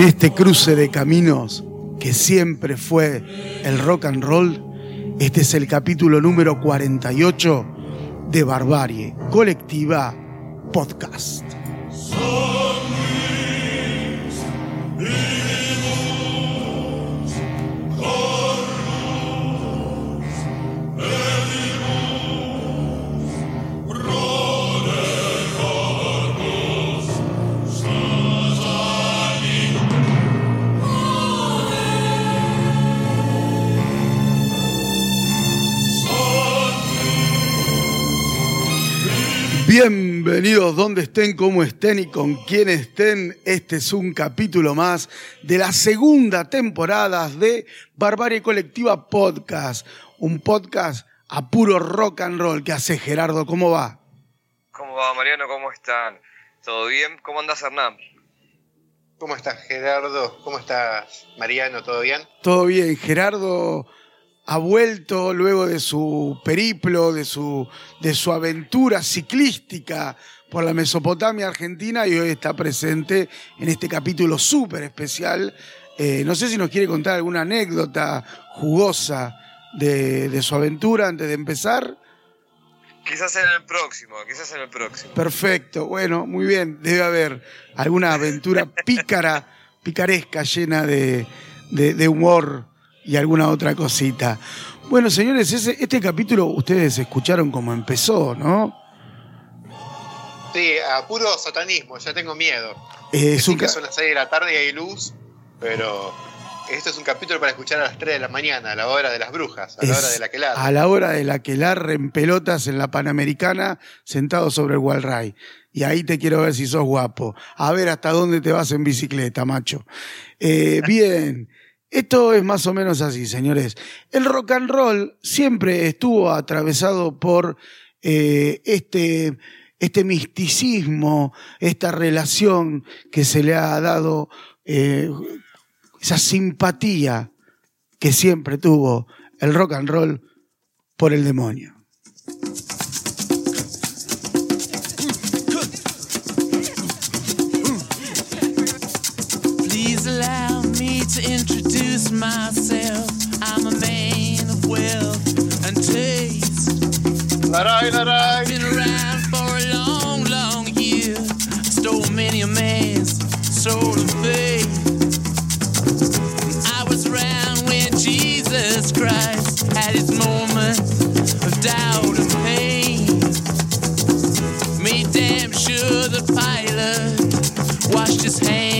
En este cruce de caminos que siempre fue el rock and roll, este es el capítulo número 48 de Barbarie Colectiva Podcast. Bienvenidos donde estén, como estén y con quien estén. Este es un capítulo más de la segunda temporada de Barbarie Colectiva Podcast. Un podcast a puro rock and roll que hace Gerardo. ¿Cómo va? ¿Cómo va, Mariano? ¿Cómo están? ¿Todo bien? ¿Cómo andas, Hernán? ¿Cómo estás, Gerardo? ¿Cómo estás, Mariano? ¿Todo bien? Todo bien. Gerardo ha vuelto luego de su periplo, de su, de su aventura ciclística por la Mesopotamia argentina y hoy está presente en este capítulo súper especial. Eh, no sé si nos quiere contar alguna anécdota jugosa de, de su aventura antes de empezar. Quizás en el próximo, quizás en el próximo. Perfecto, bueno, muy bien. Debe haber alguna aventura pícara, picaresca, llena de, de, de humor y alguna otra cosita. Bueno, señores, ese, este capítulo ustedes escucharon cómo empezó, ¿no? Sí, a puro satanismo, ya tengo miedo. Eh, es un que son las 6 de la tarde y hay luz, pero esto es un capítulo para escuchar a las 3 de la mañana, a la hora de las brujas, a la es hora de la que la a la hora de la que en pelotas en la Panamericana, sentado sobre el Walray. Y ahí te quiero ver si sos guapo. A ver hasta dónde te vas en bicicleta, macho. Eh, bien. Esto es más o menos así, señores. El rock and roll siempre estuvo atravesado por eh, este, este misticismo, esta relación que se le ha dado, eh, esa simpatía que siempre tuvo el rock and roll por el demonio. Please allow me to myself. I'm a man of wealth and taste. I've Been around for a long, long year. Stole many a man's soul of faith. I was around when Jesus Christ had his moment of doubt and pain. Made damn sure the pilot washed his hands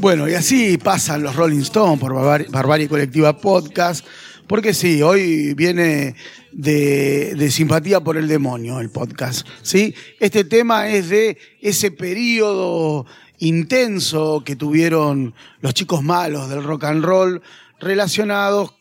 Bueno, y así pasan los Rolling Stones por Barbar- Barbarie Colectiva Podcast, porque sí, hoy viene de, de simpatía por el demonio el podcast. ¿sí? Este tema es de ese periodo intenso que tuvieron los chicos malos del rock and roll relacionados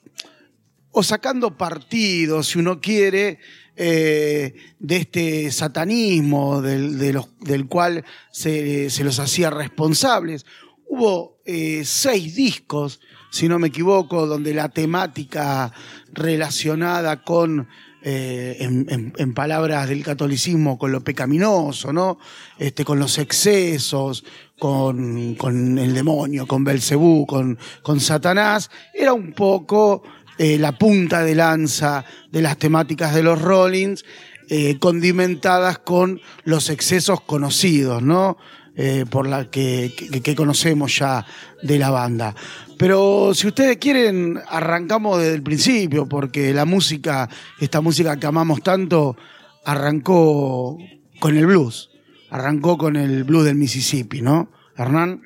o sacando partido, si uno quiere, eh, de este satanismo del, del cual se, se los hacía responsables. Hubo eh, seis discos, si no me equivoco, donde la temática relacionada con, eh, en, en- en palabras del catolicismo, con lo pecaminoso, ¿no? Este, con los excesos, con, con el demonio, con Belcebú, con, con Satanás, era un poco eh, la punta de lanza de las temáticas de los Rollins, eh, condimentadas con los excesos conocidos, ¿no? Eh, por la que, que- conocemos ya de la banda. Pero si ustedes quieren, arrancamos desde el principio, porque la música, esta música que amamos tanto, arrancó con el blues. Arrancó con el blues del Mississippi, ¿no? Hernán.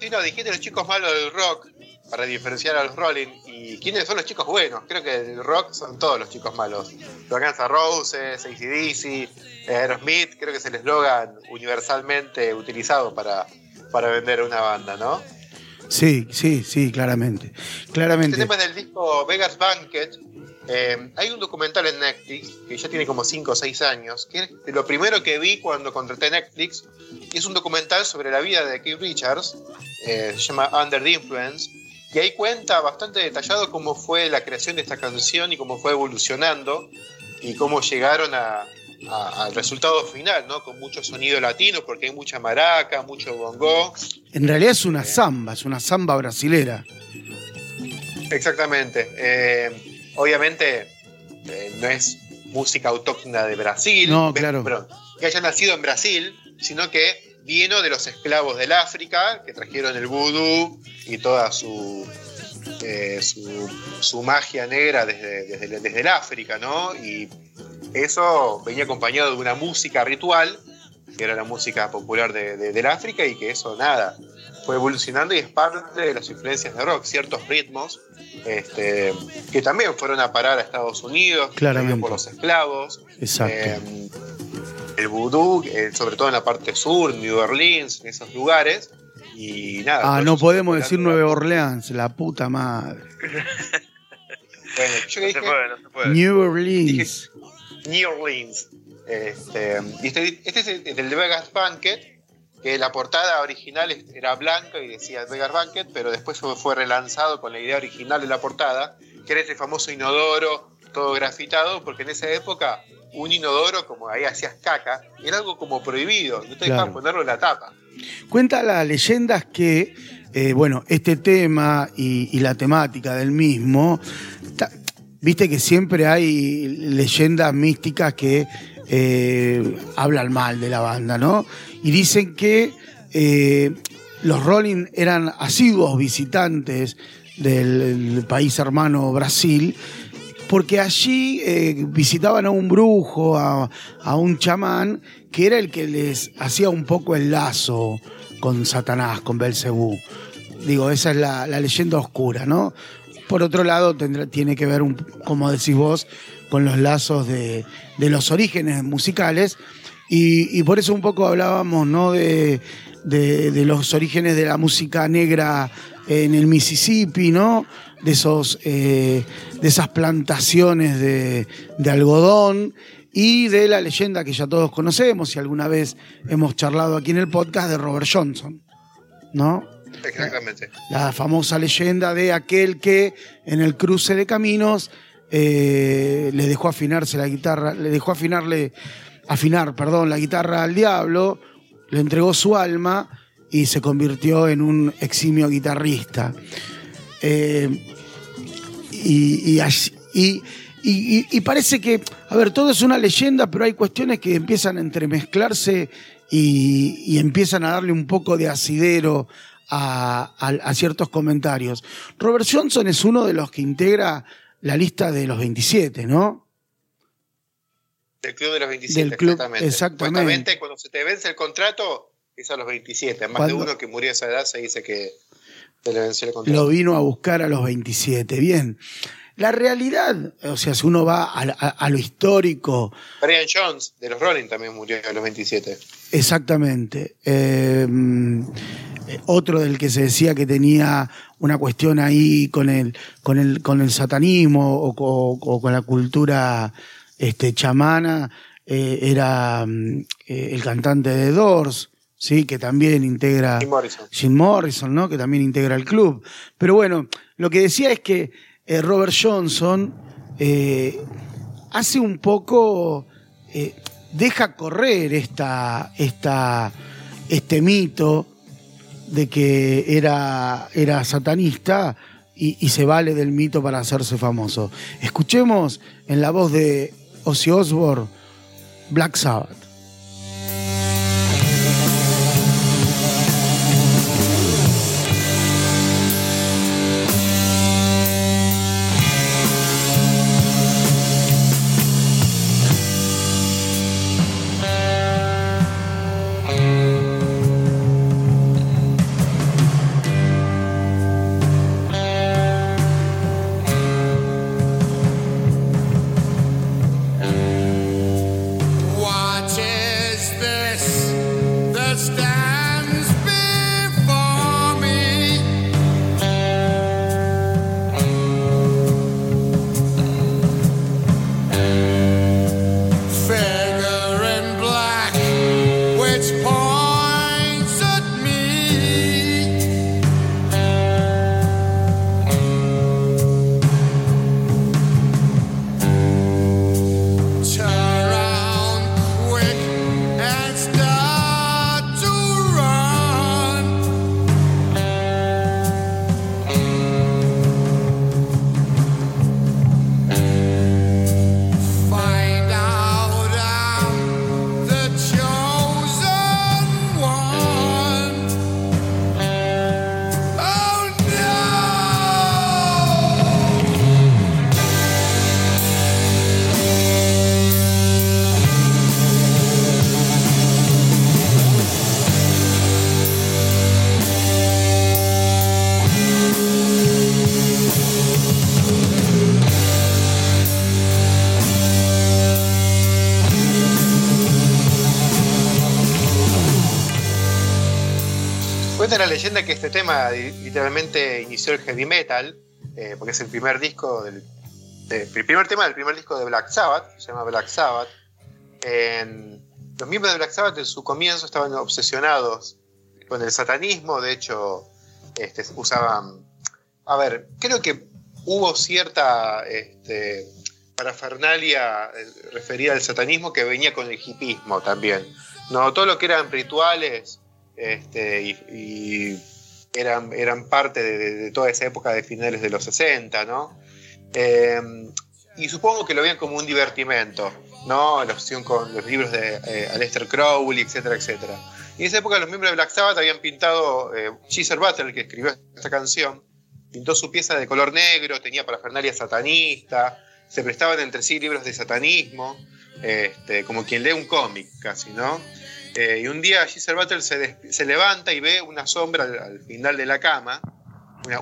Sí, no, dijiste los chicos malos del rock, para diferenciar a los Rolling. ¿Y quiénes son los chicos buenos? Creo que el rock son todos los chicos malos. Los Guns N' Roses, ACDC, Aerosmith, creo que es el eslogan universalmente utilizado para, para vender una banda, ¿no? Sí, sí, sí, claramente. Claramente. Este tema del disco Vegas Banquet Eh, hay un documental en Netflix que ya tiene como 5 o 6 años, que es lo primero que vi cuando contraté Netflix, y es un documental sobre la vida de Keith Richards, eh, se llama Under the Influence, y ahí cuenta bastante detallado cómo fue la creación de esta canción y cómo fue evolucionando y cómo llegaron a- a- al resultado final, ¿no? Con mucho sonido latino, porque hay mucha maraca, mucho bongo. En realidad es una samba, es una samba brasilera. Exactamente. Eh, obviamente eh, no es música autóctona de Brasil, No, claro. que haya nacido en Brasil, sino que vino de los esclavos del África, que trajeron el vudú y toda su, eh, su, su magia negra desde, desde, desde el África, ¿no? Y eso venía acompañado de una música ritual, que era la música popular de, de- del África, y que eso nada, fue evolucionando y es parte de las influencias de rock, ciertos ritmos este, que también fueron a parar a Estados Unidos, traídos por los esclavos. Exacto. Eh, el vudú, eh, sobre todo en la parte sur, New Orleans, en esos lugares. Y nada. ah, no podemos se decir. Nueva Orleans, la puta madre. Bueno, yo que No se dije puede, no se puede. New Orleans. New Orleans. Este, y este, este es el, del Vegas Banquet, que la portada original era blanca y decía Vegas Banquet, pero después fue, fue relanzado con la idea original de la portada, que era ese famoso inodoro todo grafitado, porque en esa época un inodoro, como ahí hacías caca, era algo como prohibido, no te dejaban Claro. ponerlo en la tapa. Cuenta las leyendas que, eh, bueno, este tema y, y la temática del mismo, ta- viste que siempre hay leyendas místicas que eh, hablan mal de la banda, ¿no? Y dicen que eh, los Rolling eran asiduos visitantes del, del país hermano Brasil porque allí eh, visitaban a un brujo, a, a un chamán, que era el que les hacía un poco el lazo con Satanás, con Belcebú. Digo, esa es la, la leyenda oscura, ¿no? Por otro lado, tendrá- tiene que ver, un- como decís vos, con los lazos de, de los orígenes musicales. Y, por eso un poco hablábamos, ¿no? De, de- de los orígenes de la música negra en el Mississippi, ¿no? De, esos, eh, de esas plantaciones de, de algodón y de la leyenda que ya todos conocemos y alguna vez hemos charlado aquí en el podcast de Robert Johnson, ¿no? Exactamente. la famosa leyenda de aquel que en el cruce de caminos eh, le dejó afinarse la guitarra, le dejó afinarle, afinar, perdón, la guitarra al diablo, le entregó su alma y se convirtió en un eximio guitarrista. Eh, y, y parece que, a ver, todo es una leyenda, pero hay cuestiones que empiezan a entremezclarse y, empiezan a darle un poco de asidero a, a- a ciertos comentarios. Robert Johnson es uno de los que integra la lista de los 27, ¿no? Del Club de los 27, Del club, exactamente. exactamente. Cuando se te vence el contrato, es a los 27. Más Cuando- de uno que murió a esa edad se dice que Lo vino a buscar a los 27. Bien. La realidad, o sea, si uno va a, a- a lo histórico, Brian Jones, de los Rolling, también murió a los 27. Exactamente. Eh, mm, otro del que se decía que tenía una cuestión ahí con el, con el, con el satanismo o con la cultura este, chamana eh, era mm, eh, el cantante de Doors, ¿sí? que también integra. Jim Morrison. Jim Morrison, ¿no? Que también integra el club. Pero bueno, lo que decía es que eh, Robert Johnson eh, hace un poco. eh, deja correr esta, esta, este mito de que era, era satanista y, y se vale del mito para hacerse famoso. Escuchemos en la voz de Ozzy Osbourne Black Sabbath. Leyenda que este tema li- literalmente inició el heavy metal, eh, porque es el primer disco del. de- el primer tema del primer disco de Black Sabbath, se llama Black Sabbath. Los miembros de Black Sabbath en su comienzo estaban obsesionados con el satanismo, de hecho, este, usaban. A ver, creo que hubo cierta este, parafernalia eh, referida al satanismo que venía con el hipismo también. No, todo lo que eran rituales este, y, y eran, eran parte de, de- toda esa época de finales de los 60, ¿no? Eh, y supongo que lo veían como un divertimento, ¿no? La obsesión con los libros de eh, Aleister Crowley, etcétera, etcétera. Y en esa época los miembros de Black Sabbath habían pintado, eh, Butler, que escribió esta canción, pintó su pieza de color negro, tenía parafernalia satanista, se prestaban entre sí libros de satanismo, este, como quien lee un cómic casi, ¿no? Eh, y un día Geezer Butler se, levanta y ve una sombra al, al final de la cama,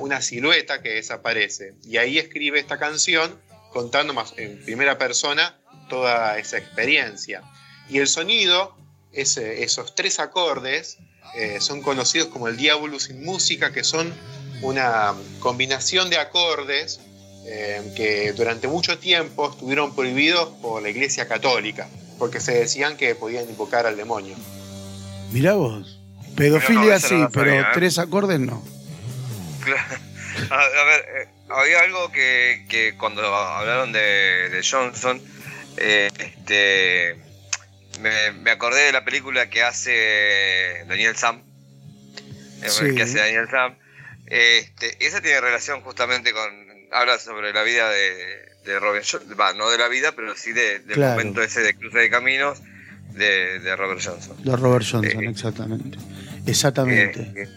una, silueta que desaparece. Y ahí escribe esta canción contando más en primera persona toda esa experiencia. Y el sonido, esos tres acordes, eh, son conocidos como el Diabolus in Música, que son una combinación de acordes eh, que durante mucho tiempo estuvieron prohibidos por la Iglesia Católica, porque se decían que podían invocar al demonio. Mirá vos. Pedofilia no, sí, pero sabía, ¿eh? tres acordes no. Claro. A, a ver, eh, había algo que, que cuando hablaron de, de Johnson, eh, este, me, me acordé de la película que hace Daniel Sam, Sí. que hace Daniel Sam. Este, esa tiene relación justamente con, habla sobre la vida de, de Robert Johnson, va, no de la vida, pero sí de- del Claro. momento ese de cruce de caminos de, de Robert Johnson. De Robert Johnson, Eh, exactamente. Exactamente. Eh, eh,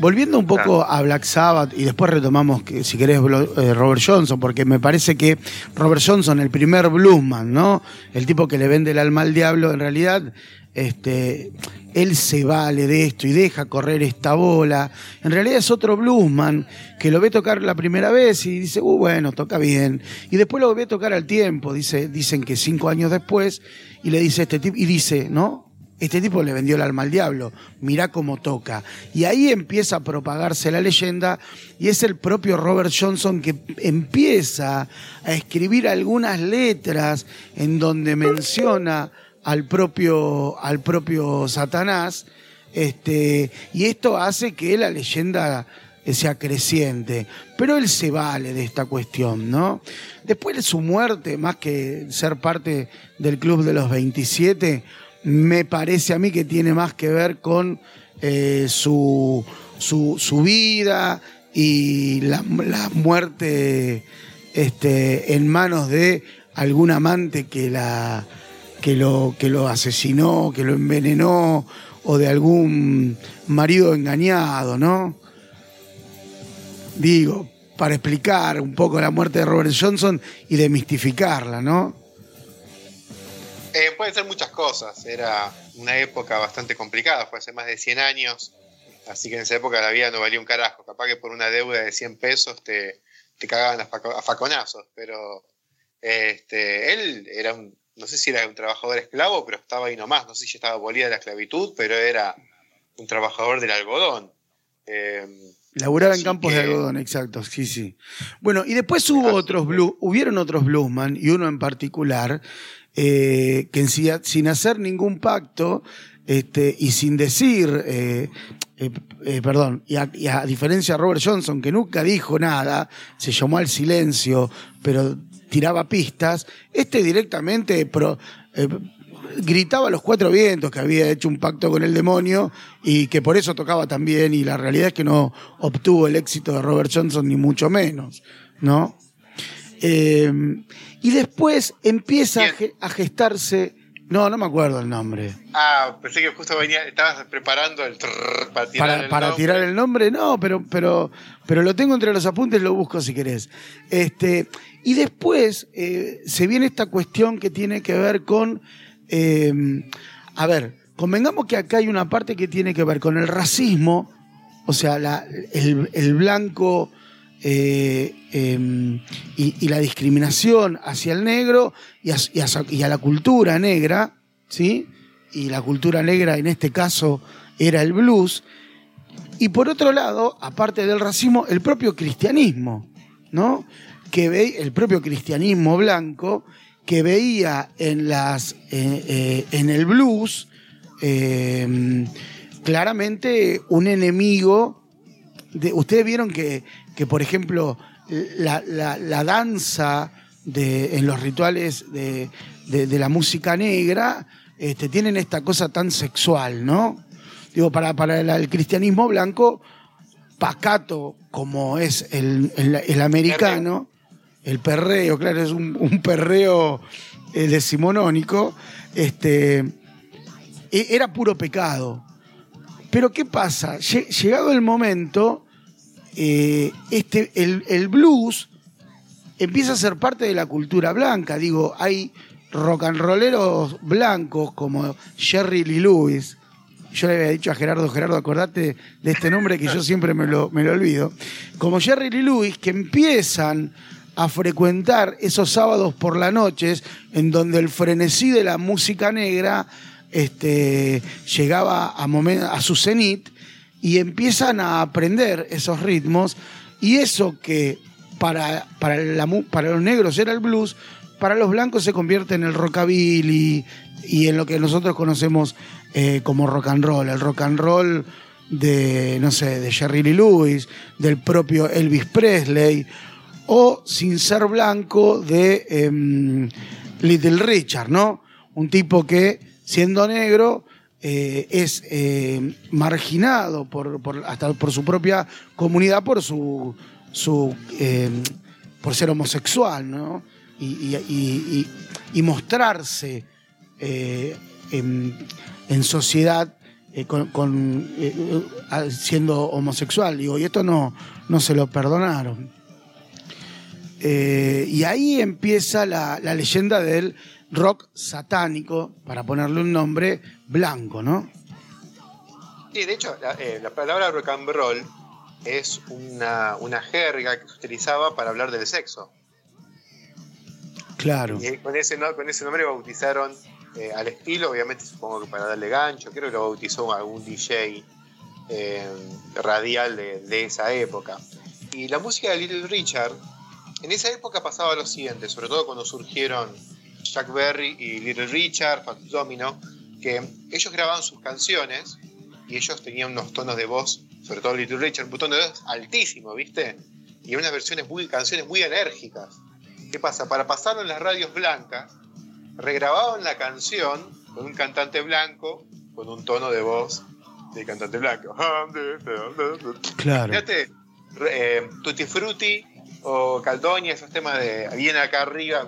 Volviendo un poco a Black Sabbath y después retomamos, que, si querés, Robert Johnson, porque me parece que Robert Johnson, el primer bluesman, ¿no? El tipo que le vende el alma al diablo, en realidad, este, él se vale de esto y deja correr esta bola. En realidad es otro bluesman que lo ve tocar la primera vez y dice, uh, bueno, toca bien. Y después lo ve tocar al tiempo, dice, dicen que cinco años después, y le dice este tipo, y dice, ¿no? Este tipo le vendió el alma al diablo, mirá cómo toca. Y ahí empieza a propagarse la leyenda y es el propio Robert Johnson que empieza a escribir algunas letras en donde menciona al propio, al propio Satanás. Este, y esto hace que la leyenda sea creciente. Pero él se vale de esta cuestión, ¿no? Después de su muerte, más que ser parte del club de los 27, me parece a mí que tiene más que ver con eh, su, su, su vida y la, la muerte este, en manos de algún amante que, la, que, lo, que lo asesinó, que lo envenenó, o de algún marido engañado, ¿no? Digo, para explicar un poco la muerte de Robert Johnson y demistificarla, ¿no? Eh, pueden ser muchas cosas. Era una época bastante complicada, fue hace más de 100 años. Así que en esa época la vida no valía un carajo. Capaz que por una deuda de 100 pesos te, cagaban a faconazos. Pero este, él era un, no sé si era un trabajador esclavo, pero estaba ahí nomás. No sé si estaba abolida la esclavitud, pero era un trabajador del algodón. Eh, Laburaba en campos que- de algodón, exacto, sí, sí. Bueno, y después hubo otros blues, hubieron otros bluesman, y uno en particular, eh, que sin hacer ningún pacto, este, y sin decir, eh, eh, perdón, y a, y a diferencia de Robert Johnson, que nunca dijo nada, se llamó al silencio, pero tiraba pistas, este directamente pro- eh, gritaba a los cuatro vientos que había hecho un pacto con el demonio y que por eso tocaba tan bien y la realidad es que no obtuvo el éxito de Robert Johnson ni mucho menos, ¿no? Eh, y después empieza a gestarse, no, no me acuerdo el nombre. ah, pensé que justo venía, estabas preparando el trrr para tirar Para, el para nombre. tirar el nombre, no, pero, pero, pero lo tengo entre los apuntes, lo busco si querés. Este, y después eh, se viene esta cuestión que tiene que ver con, eh, a ver, convengamos que acá hay una parte que tiene que ver con el racismo, o sea, la- el, el blanco eh, eh, y, la discriminación hacia el negro y a, la cultura negra, ¿sí? Y la cultura negra en este caso era el blues. Y por otro lado, aparte del racismo, el propio cristianismo, ¿no? Que ve, el propio cristianismo blanco que veía en las eh, eh, en el blues eh, claramente un enemigo. De, Ustedes vieron que, que, por ejemplo, la, la- la danza de, en los rituales de, de- la música negra este, tienen esta cosa tan sexual, ¿no? Digo, para, para el, el cristianismo blanco, pacato como es el, el- el americano, el perreo, claro, es un, un perreo eh, decimonónico, este, e- era puro pecado. Pero ¿qué pasa? Lle- Llegado el momento, eh, este, el, el blues empieza a ser parte de la cultura blanca. Digo, hay rock and rolleros blancos como Jerry Lee Lewis. Yo le había dicho a Gerardo, Gerardo, acordate de este nombre que yo siempre me lo, me lo olvido. Como Jerry Lee Lewis, que empiezan a frecuentar esos sábados por la noche en donde el frenesí de la música negra este, llegaba a, momen- a su cenit y empiezan a aprender esos ritmos y eso que para, para, los negros era el blues, para los blancos se convierte en el rockabilly y en lo que nosotros conocemos eh, como rock and roll, el rock and roll de, no sé, de Jerry Lee Lewis, del propio Elvis Presley, o sin ser blanco de em, Little Richard, ¿no? Un tipo que, siendo negro, eh, es eh, marginado por, hasta por su propia comunidad por su, su eh, por ser homosexual, ¿no? Y, y- y- mostrarse en, en sociedad con, siendo homosexual. Digo, y esto no, no se lo perdonaron. Y ahí empieza la, la leyenda del rock satánico, para ponerle un nombre, blanco, ¿no? Sí, de hecho, la, eh, la palabra rock and roll es una, una jerga que se utilizaba para hablar del sexo. Claro. Y con ese, con ese nombre bautizaron eh, al estilo, obviamente supongo que para darle gancho, creo que lo bautizó algún DJ eh, radial de, de esa época. Y la música de Little Richard, en esa época pasaba lo siguiente, sobre todo cuando surgieron Jack Berry y Little Richard, Fats Domino, que ellos grababan sus canciones y ellos tenían unos tonos de voz, sobre todo Little Richard, un tono de voz altísimo, ¿viste? Y unas versiones muy, canciones muy enérgicas. ¿Qué pasa? Para pasarlo en las radios blancas, regrababan la canción con un cantante blanco, con un tono de voz de cantante blanco. Claro. Fíjate, eh, Tutti Frutti o Caldonia, esos temas de viene acá arriba,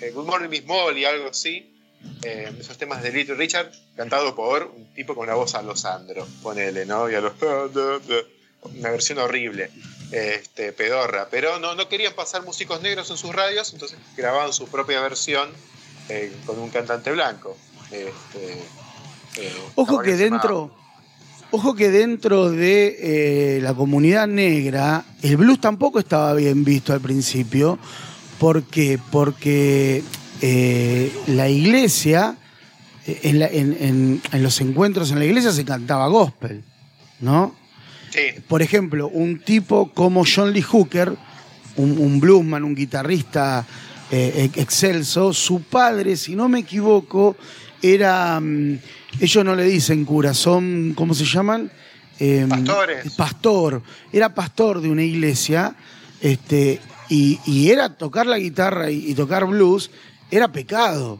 eh, Good Morning Miss Molly, algo así. eh, esos temas de Little Richard, cantado por un tipo con una voz a los Sandro, ponele, ¿no? Y a los. Una versión horrible, este, pedorra. Pero no, no querían pasar músicos negros en sus radios, entonces grababan su propia versión eh, con un cantante blanco. Este, Ojo que dentro, ojo que dentro de la comunidad negra, el blues tampoco estaba bien visto al principio. ¿Por qué? Porque eh, la iglesia, eh, en, la- en- en- en los encuentros en la iglesia se cantaba gospel, ¿no? Sí, Por ejemplo, un tipo como John Lee Hooker, un, un bluesman, un guitarrista eh, excelso, su padre, si no me equivoco, era. mm, ellos no le dicen cura, son. ¿Cómo se llaman? Eh, Pastores. Pastor. Era pastor de una iglesia. Este, y, era tocar la guitarra y, tocar blues, era pecado.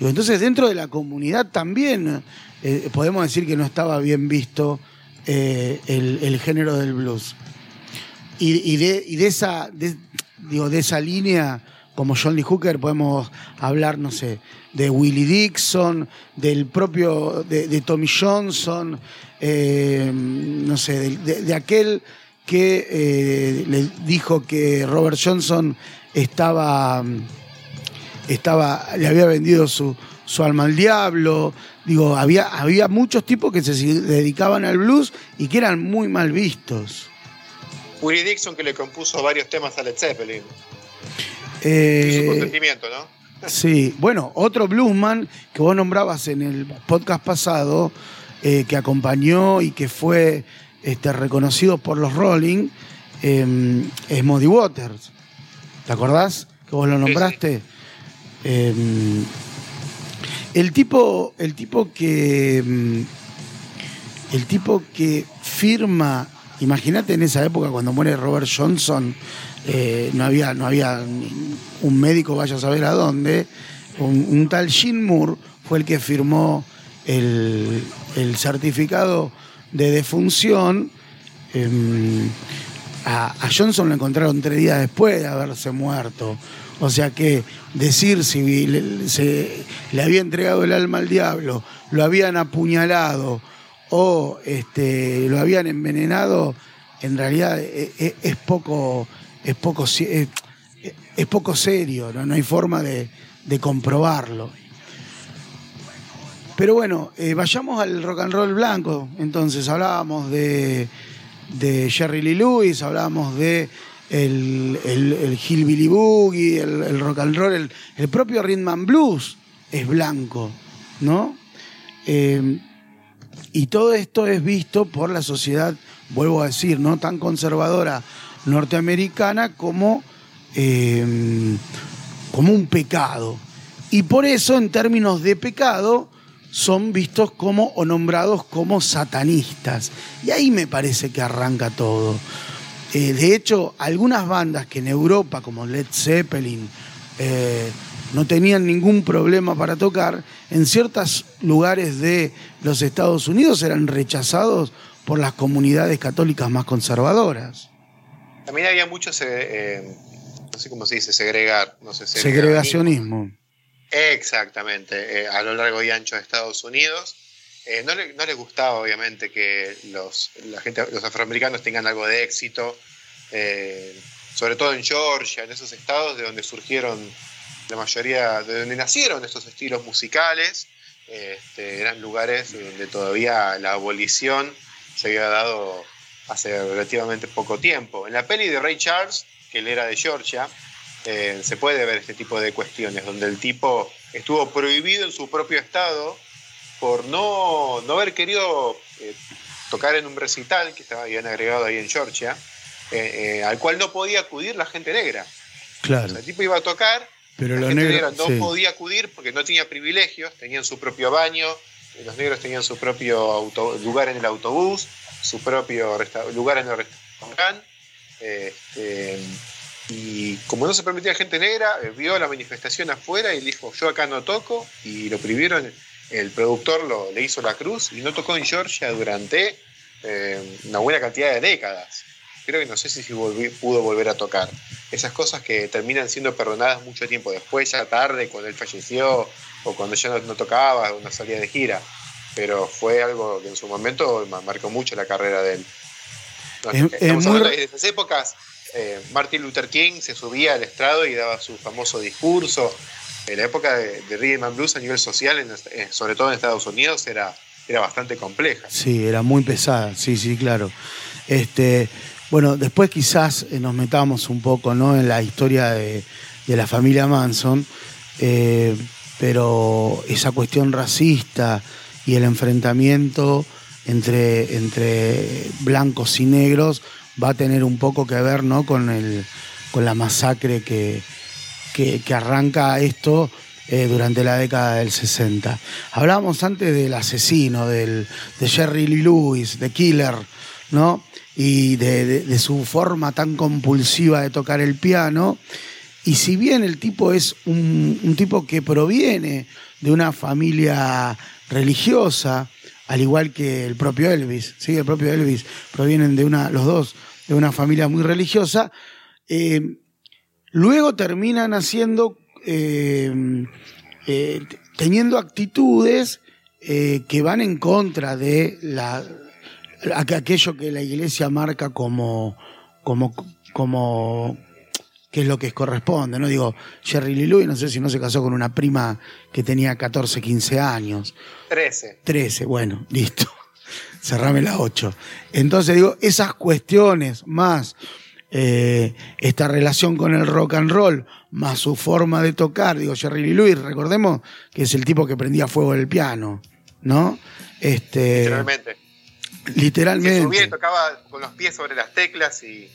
Entonces, dentro de la comunidad también eh, podemos decir que no estaba bien visto eh, el, género del blues. Y, de, esa, digo, de esa línea, como John Lee Hooker, podemos hablar, no sé, de Willie Dixon, del propio, de, Tommy Johnson, eh, no sé, de aquel que eh, le dijo que Robert Johnson estaba estaba, le había vendido su, su alma al diablo. Digo, había, había muchos tipos que se dedicaban al blues y que eran muy mal vistos. Willie Dixon que le compuso varios temas a Led Zeppelin. Eh, su consentimiento, ¿no? sí, bueno, otro bluesman que vos nombrabas en el podcast pasado, eh, que acompañó y que fue este, reconocidos por los Rolling eh, es Muddy Waters. ¿Te acordás? Que vos lo sí. nombraste. Eh, el tipo, el tipo que. mm, El tipo que firma. Imagínate en esa época cuando muere Robert Johnson, eh, no había, no había un médico, vaya a saber a dónde. Un, un tal Jim Moore fue el que firmó el, el certificado de defunción. Em, a, Johnson lo encontraron tres días después de haberse muerto. O sea que decir si le, se- le había entregado el alma al diablo, lo habían apuñalado o este, lo habían envenenado, en realidad e- e- es, poco, es poco, es, es poco serio, ¿no? No hay forma de, de comprobarlo. Pero bueno, eh, vayamos al rock and roll blanco. Entonces hablábamos de, de Jerry Lee Lewis, hablábamos de el, el, el Hillbilly Boogie, el, el rock and roll, el, el propio Rhythm and Blues es blanco, ¿no? Eh, y todo esto es visto por la sociedad, vuelvo a decir, no tan conservadora norteamericana como, eh, como un pecado. Y por eso, en términos de pecado, son vistos como o nombrados como satanistas. Y ahí me parece que arranca todo. Eh, de hecho, algunas bandas que en Europa, como Led Zeppelin, eh, no tenían ningún problema para tocar, en ciertos lugares de los Estados Unidos eran rechazados por las comunidades católicas más conservadoras. También había mucho, eh, no sé cómo se dice, segregar, no sé, Segregacionismo. Exactamente, eh, a lo largo y ancho de Estados Unidos. Eh, no, le, no les gustaba, obviamente, que los, la gente, los afroamericanos tengan algo de éxito, eh, sobre todo en Georgia, en esos estados de donde surgieron la mayoría, de donde nacieron estos estilos musicales. Este, eran lugares donde todavía la abolición se había dado hace relativamente poco tiempo. En la peli de Ray Charles, que él era de Georgia, eh, se puede ver este tipo de cuestiones, donde el tipo estuvo prohibido en su propio estado por no, no haber querido eh, tocar en un recital que estaba bien agregado ahí en Georgia, eh, al cual no podía acudir la gente negra. O Claro. sea, el tipo iba a tocar, Pero la los gente negros. negra no sí. podía acudir porque no tenía privilegios, tenían su propio baño, los negros tenían su propio auto- lugar en el autobús, su propio lugar en el restaurante. este, y como no se permitía gente negra, eh, vio la manifestación afuera y dijo, yo acá no toco, y lo prohibieron, el productor lo, le hizo la cruz y no tocó en Georgia durante eh, una buena cantidad de décadas. Creo que no sé si volví- pudo volver a tocar. Esas cosas que terminan siendo perdonadas mucho tiempo después, ya tarde, cuando él falleció o cuando ya no, no tocaba, una salida de gira. Pero fue algo que en su momento ma- marcó mucho la carrera de él. No, Es- muy de esas épocas. Eh, Martin Luther King se subía al estrado y daba su famoso discurso. En la época de, de Rhythm and Blues a nivel social, en- eh, sobre todo en Estados Unidos, era, era bastante compleja. Sí, era muy pesada, sí, sí, claro. Este, bueno, después quizás eh, nos metamos un poco ¿no? en la historia de, la familia Manson, pero esa cuestión racista y el enfrentamiento entre, entre blancos y negros va a tener un poco que ver ¿no? con, el, con la masacre que, que, arranca esto eh, durante la década del 60. Hablábamos antes del asesino, del, de Jerry Lee Lewis, de Killer, ¿no? Y de, su forma tan compulsiva de tocar el piano. Y si bien el tipo es un tipo que proviene de una familia religiosa, al igual que el propio Elvis, ¿sí? El propio Elvis provienen de una, los dos, de una familia muy religiosa. eh, luego terminan haciendo, eh, eh, teniendo actitudes que van en contra de la, aqu- aquello que la iglesia marca como, como, como que es lo que corresponde, ¿no? Digo, Jerry Lee Lewis, no sé si no se casó con una prima que tenía 14, 15 años. 13. 13, bueno, listo. Cerrame la 8. Entonces digo, esas cuestiones más eh, esta relación con el rock and roll, más su forma de tocar, digo, Jerry Lee Lewis, recordemos que es el tipo que prendía fuego el piano, ¿no? Este, Literalmente. Literalmente. subía y tocaba con los pies sobre las teclas y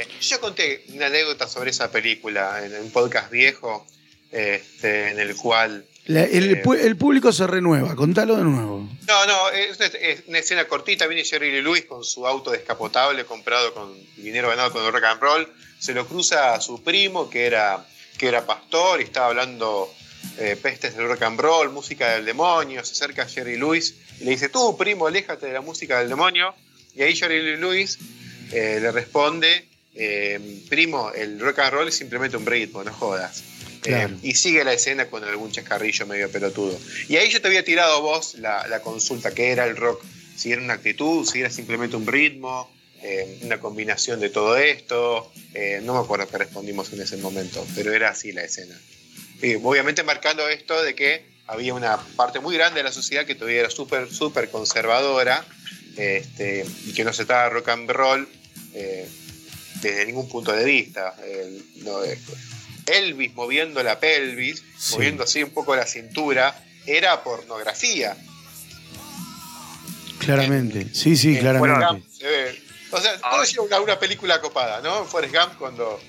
eh, yo conté una anécdota sobre esa película en un podcast viejo este, en el cual La- el, Eh. el público se renueva, contalo de nuevo. no no es una, es una escena cortita viene Jerry Lee Lewis con su auto descapotable comprado con dinero ganado con el rock and roll se lo cruza a su primo que era que era pastor y estaba hablando eh, pestes del rock and roll música del demonio se acerca a Jerry Lewis y le dice tú primo aléjate de la música del demonio y ahí Jerry Lee Lewis eh, le responde eh, primo el rock and roll es simplemente un ritmo no jodas Claro. Eh, y sigue la escena con algún chascarrillo medio pelotudo. Y ahí yo te había tirado vos la, la consulta, que era el rock, si era una actitud, si era simplemente un ritmo, eh, una combinación de todo esto. No me acuerdo qué respondimos en ese momento, pero era así la escena. Y obviamente marcando esto de que había una parte muy grande de la sociedad que todavía era súper, súper conservadora este, y que no se de rock and roll eh, desde ningún punto de vista. El- no, eh, Elvis moviendo la pelvis, Sí. moviendo así un poco la cintura, era pornografía. Claramente. Sí, sí, En claramente. Gump se ve. O sea, Ah. todo lleva una, una película copada, ¿no? Forrest Gump cuando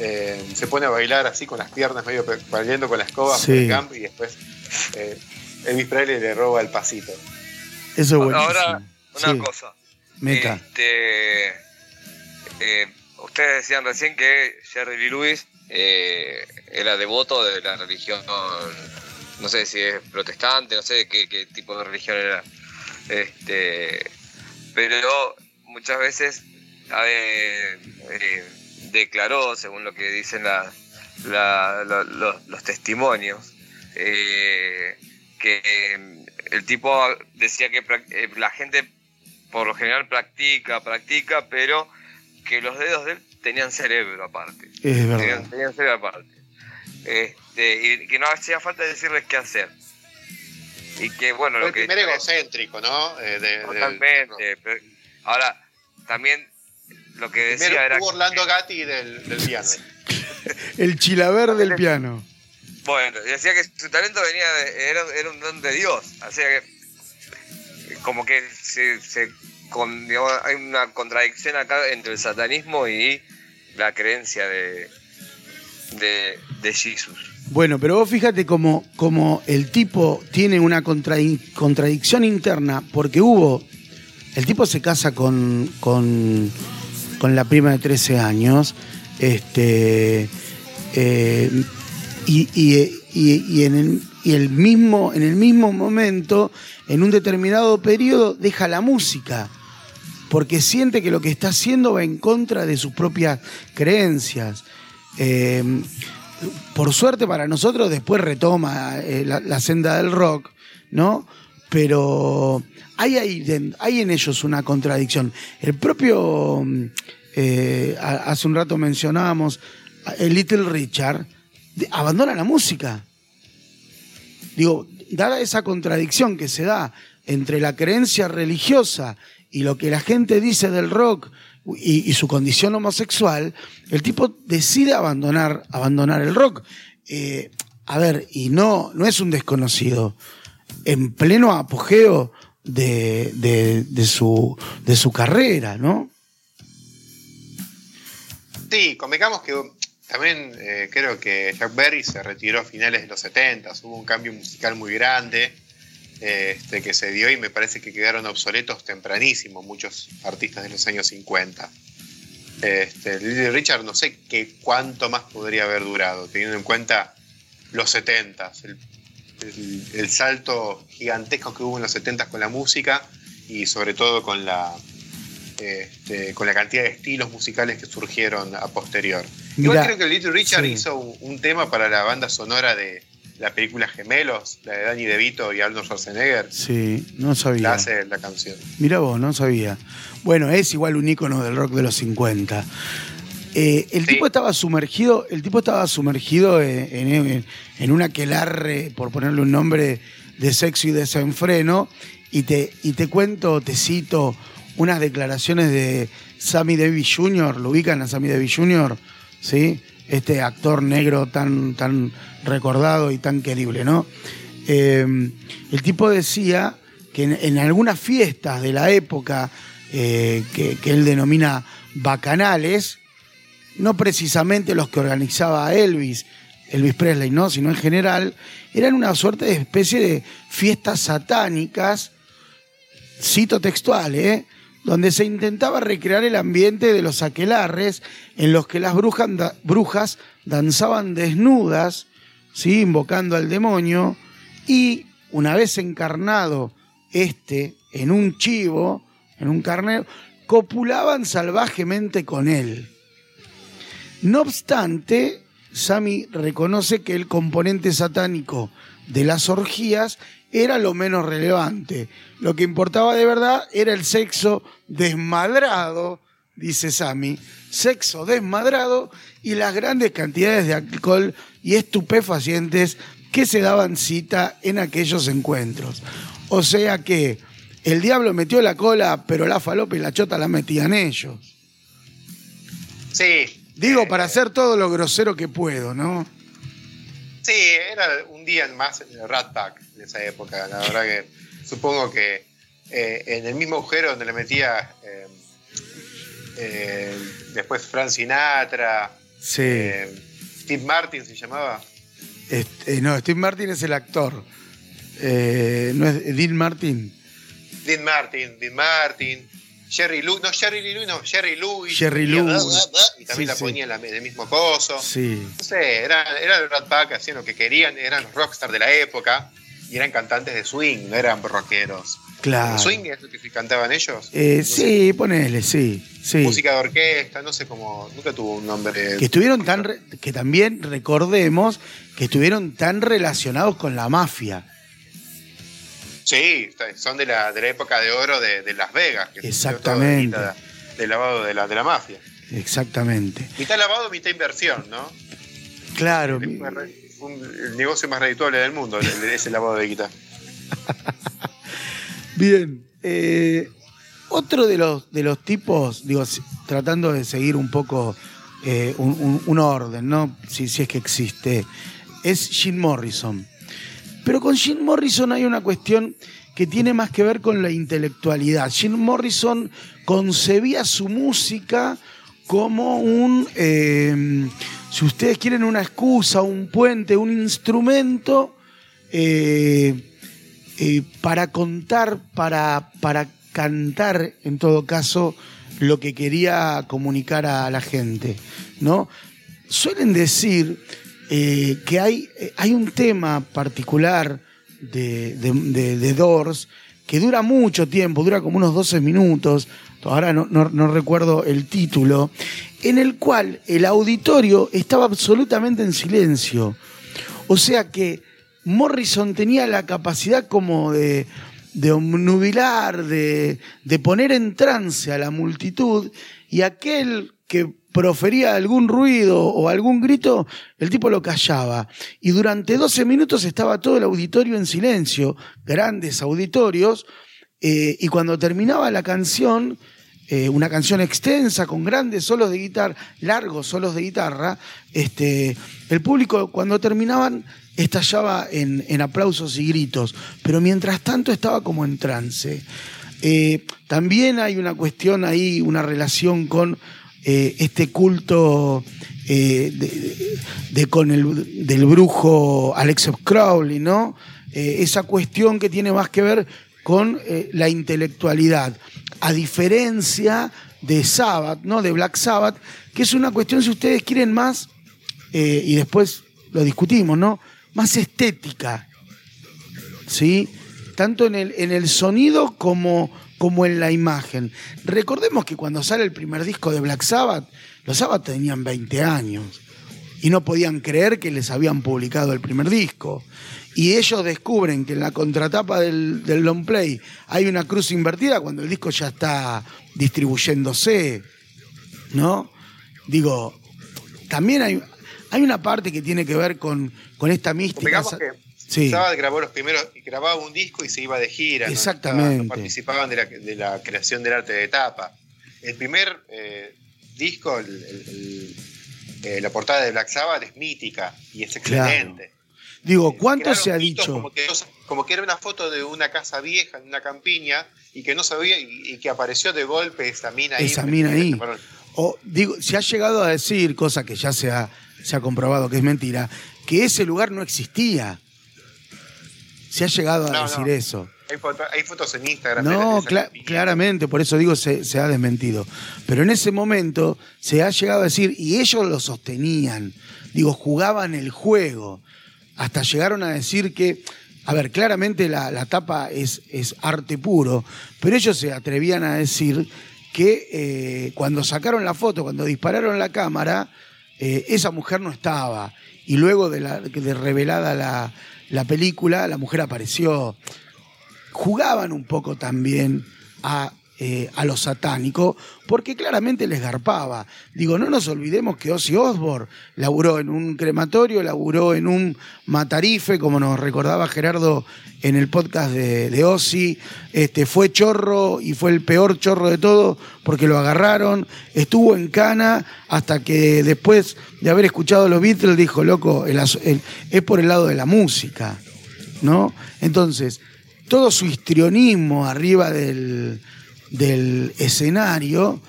eh, se pone a bailar así con las piernas medio bailando con la escoba, Sí. Forrest Gump, y después eh, Elvis Presley le roba el pasito. Eso es buenísimo. Ahora, una Sí, cosa. Meta. Este, eh, ustedes decían recién que Jerry Lee Lewis eh, era devoto de la religión, no sé si es protestante, no sé qué, qué tipo de religión era. Este, pero muchas veces a eh, declaró, según lo que dicen la- la- lo- lo- los testimonios, eh, que eh, el tipo decía que la gente por lo general practica, practica, pero que los dedos de él tenían cerebro aparte. Es verdad. Tenían, tenían cerebro aparte. Este, y que no hacía falta decirles qué hacer. Y que bueno, Fue lo el que primer egocéntrico, ¿no? Eh, de- totalmente. pero- ahora, también lo que decía primero era Orlando Gatti del, del piano. El chilaver del piano. Bueno, decía que su talento venía de- era, era un don de Dios. Así que como que se, se hay una contradicción acá entre el satanismo y la creencia de de, de Jesús. Bueno, pero vos fíjate como, como el tipo tiene una contradi- contradicción interna, porque hubo. El tipo se casa con, con, con la prima de 13 años. Este. eh, y, y- y- y en, el, y el mismo, en el mismo momento, en un determinado periodo, deja la música. Porque siente que lo que está haciendo va en contra de sus propias creencias. Eh, por suerte para nosotros después retoma eh, la, senda del rock, ¿no? Pero hay, den- hay en ellos una contradicción. El propio, mm, eh, hace un rato mencionábamos, el Little Richard, abandona la música. Digo, dada esa contradicción que se da entre la creencia religiosa y lo que la gente dice del rock y, su condición homosexual, el tipo decide abandonar, abandonar el rock. Eh, a ver, y no, no es un desconocido. En pleno apogeo de, de- su, de su carrera, ¿no? Sí, convengamos que también eh, creo que Jack Berry se retiró a finales de los 70, hubo un cambio musical muy grande este, que se dio y me parece que quedaron obsoletos tempranísimo muchos artistas de los años 50. Este, Little Richard no sé qué cuánto más podría haber durado, teniendo en cuenta los 70, el, el- el salto gigantesco que hubo en los 70 con la música y sobre todo con la, este, con la cantidad de estilos musicales que surgieron a posterior. Igual creo que Little Richard sí. hizo un, un tema para la banda sonora de la película Gemelos, la de Danny DeVito y Arnold Schwarzenegger. Sí, no sabía. La hace la canción. Mira vos, no sabía. Bueno, es igual un ícono del rock de los 50. Eh, el Sí. tipo estaba sumergido, el tipo estaba sumergido en, en- en un aquelarre, por ponerle un nombre, de sexo y desenfreno. Y te, y te cuento, te cito unas declaraciones de Sammy Davis Jr., lo ubican a Sammy Davis Jr., ¿sí? Este actor negro tan, tan recordado y tan querible, ¿no? Eh, el tipo decía que en, algunas fiestas de la época eh, que, que él denomina bacanales, no precisamente los que organizaba Elvis, Elvis Presley, ¿no? sino en general, eran una suerte de especie de fiestas satánicas, cito textual, ¿eh? Donde se intentaba recrear el ambiente de los aquelarres en los que las brujas, da- brujas danzaban desnudas, ¿sí? invocando al demonio, y una vez encarnado este en un chivo, en un carnero, copulaban salvajemente con él. No obstante, Sami reconoce que el componente satánico de las orgías era lo menos relevante. Lo que importaba de verdad era el sexo desmadrado, dice Sami, sexo desmadrado y las grandes cantidades de alcohol y estupefacientes que se daban cita en aquellos encuentros. O sea que el diablo metió la cola, pero la falopa y la chota la metían ellos. Sí. Digo, eh, para hacer todo lo grosero que puedo, ¿no? Sí, era un día más en el Rat Pack de esa época. La verdad que supongo que eh, en el mismo agujero donde le metía eh, eh, después Frank Sinatra, Sí. Steve Martin se llamaba. Este, no, Steve Martin es el actor. No es Dean Martin. Dean Martin, Dean Martin, Jerry Lewis, no Jerry Lewis, no, Jerry Lewis. Jerry Lewis. Y también Sí, la sí. ponía en, el mismo coso. Sí. No sé, era, era el Rat Pack, hacían lo que querían, eran los rockstars de la época y eran cantantes de swing, no eran rockeros. Claro. ¿Swing es lo que cantaban ellos? Eh, No sé, sí, ponele, sí. sí. Música de orquesta, no sé cómo, nunca tuvo un nombre. Que estuvieron tan. re- que también recordemos que estuvieron tan relacionados con la mafia. Sí, son de la, de la época de oro de, de Las Vegas. Que Exactamente. de, de lavado de la, de la mafia. Exactamente. Mitad lavado, mitad inversión, ¿no? Claro. Es un- el negocio más redituable del mundo, el- el- ese lavado de guita. Bien. eh, otro de los, de los tipos, digo, tratando de seguir un poco eh, un, un- un orden, ¿no? Si, si es que existe, es Jim Morrison. Pero con Jim Morrison hay una cuestión que tiene más que ver con la intelectualidad. Jim Morrison concebía su música como un, eh, si ustedes quieren, una excusa, un puente, un instrumento eh, eh, para contar, para, para cantar, en todo caso, lo que quería comunicar a la gente, ¿no? Suelen decir eh, que hay, eh, hay un tema particular de, de, Doors que dura mucho tiempo, dura como unos 12 minutos, ahora no, recuerdo el título, en el cual el auditorio estaba absolutamente en silencio. O sea que Morrison tenía la capacidad como de, de omnubilar, de poner en trance a la multitud y aquel que profería algún ruido o algún grito, el tipo lo callaba. Y durante 12 minutos estaba todo el auditorio en silencio, grandes auditorios, eh, y cuando terminaba la canción, eh, una canción extensa con grandes solos de guitarra, largos solos de guitarra, este, el público cuando terminaban estallaba en, en aplausos y gritos, pero mientras tanto estaba como en trance. Eh, también hay una cuestión ahí, una relación con eh, este culto eh, de, con el, del brujo Alex Crowley, ¿no? Eh, esa cuestión que tiene más que ver con la intelectualidad, a diferencia de Sabbath, ¿no? De Black Sabbath, que es una cuestión, si ustedes quieren más, y después lo discutimos, ¿no? Más estética, ¿sí? Tanto en el, en el sonido como, como en la imagen. Recordemos que cuando sale el primer disco de Black Sabbath, los Sabbath tenían 20 años y no podían creer que les habían publicado el primer disco. Y ellos descubren que en la contratapa del, del long play hay una cruz invertida cuando el disco ya está distribuyéndose, ¿no? Digo, también hay, hay una parte que tiene que ver con, con esta mística. Digamos que Sí. Sabbath grabó los primeros, grababa un disco y se iba de gira. ¿no? Exactamente. No participaban de la, de la creación del arte de tapa. El primer eh, disco, el- el- el- eh, la portada de Black Sabbath es mítica y es excelente. Digo, ¿cuánto Crearon se ha dicho? Como que, no como que era una foto de una casa vieja en una campiña y que no sabía y, y que apareció de golpe esa mina ahí. Esa mina ahí. O digo, se ha llegado a decir, cosa que ya se ha, se ha comprobado que es mentira, que ese lugar no existía. Se ha llegado a No, decir no. eso. Hay, foto- hay fotos en Instagram. No, cla- claramente, por eso digo se, se ha desmentido. Pero en ese momento se ha llegado a decir, y ellos lo sostenían, digo, jugaban el juego, hasta llegaron a decir que, a ver, claramente la, la tapa es, es arte puro, pero ellos se atrevían a decir que eh, cuando sacaron la foto, cuando dispararon la cámara, eh, esa mujer no estaba. Y luego de, la, de revelada la, la película, la mujer apareció. Jugaban un poco también a, eh, a lo satánico, porque claramente les garpaba. Digo, no nos olvidemos que Ozzy Osbourne laburó en un crematorio, laburó en un matarife, como nos recordaba Gerardo en el podcast de, de Ozzy, este, fue chorro y fue el peor chorro de todo porque lo agarraron, estuvo en cana hasta que después de haber escuchado los Beatles dijo, loco, es por el lado de la música. ¿no? Entonces, todo su histrionismo arriba del, del escenario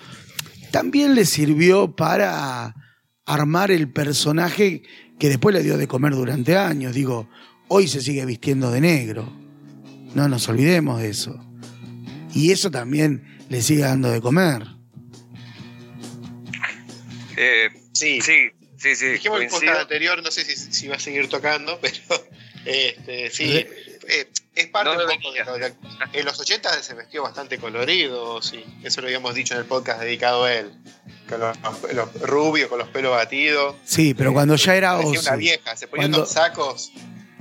también le sirvió para armar el personaje que después le dio de comer durante años. Digo, hoy se sigue vistiendo de negro. No nos olvidemos de eso. Y eso también le sigue dando de comer. Eh, Sí, sí, sí, sí. Dijimos en el podcast anterior, no sé si, si va a seguir tocando, pero este, sí, eh, es parte No un poco de lo de- En los 80 se vestió bastante colorido, sí, eso lo habíamos dicho en el podcast dedicado a él. Con los, los rubios, con los pelos batidos. Sí, pero cuando ya era Parecía una vieja, se ponía Cuando- unos sacos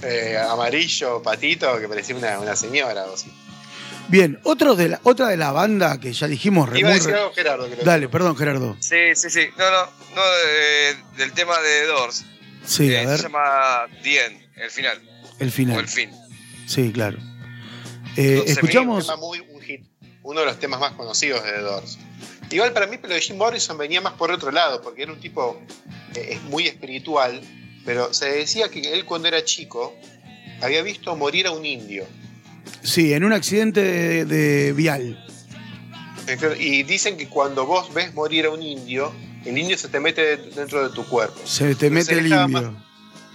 eh, amarillo, patito, que parecía una, una señora. Ozzy. Bien, otro de la, otra de la banda que ya dijimos, Iba a decir algo Gerardo. Lo- Dale, perdón, Gerardo. Sí, sí, sí. No, no, no eh, del tema de Doors. Sí, Eh, a se ver, llama The End, el final. el O final. el fin. Sí, claro. Eh, Entonces, escuchamos. muy- un hit, uno de los temas más conocidos de The Doors. Igual para mí, pero de Jim Morrison venía más por otro lado, porque era un tipo eh, muy espiritual, pero se decía que él cuando era chico había visto morir a un indio. Sí, en un accidente de, de vial. Y dicen que cuando vos ves morir a un indio, el indio se te mete dentro de tu cuerpo. Se te mete el indio.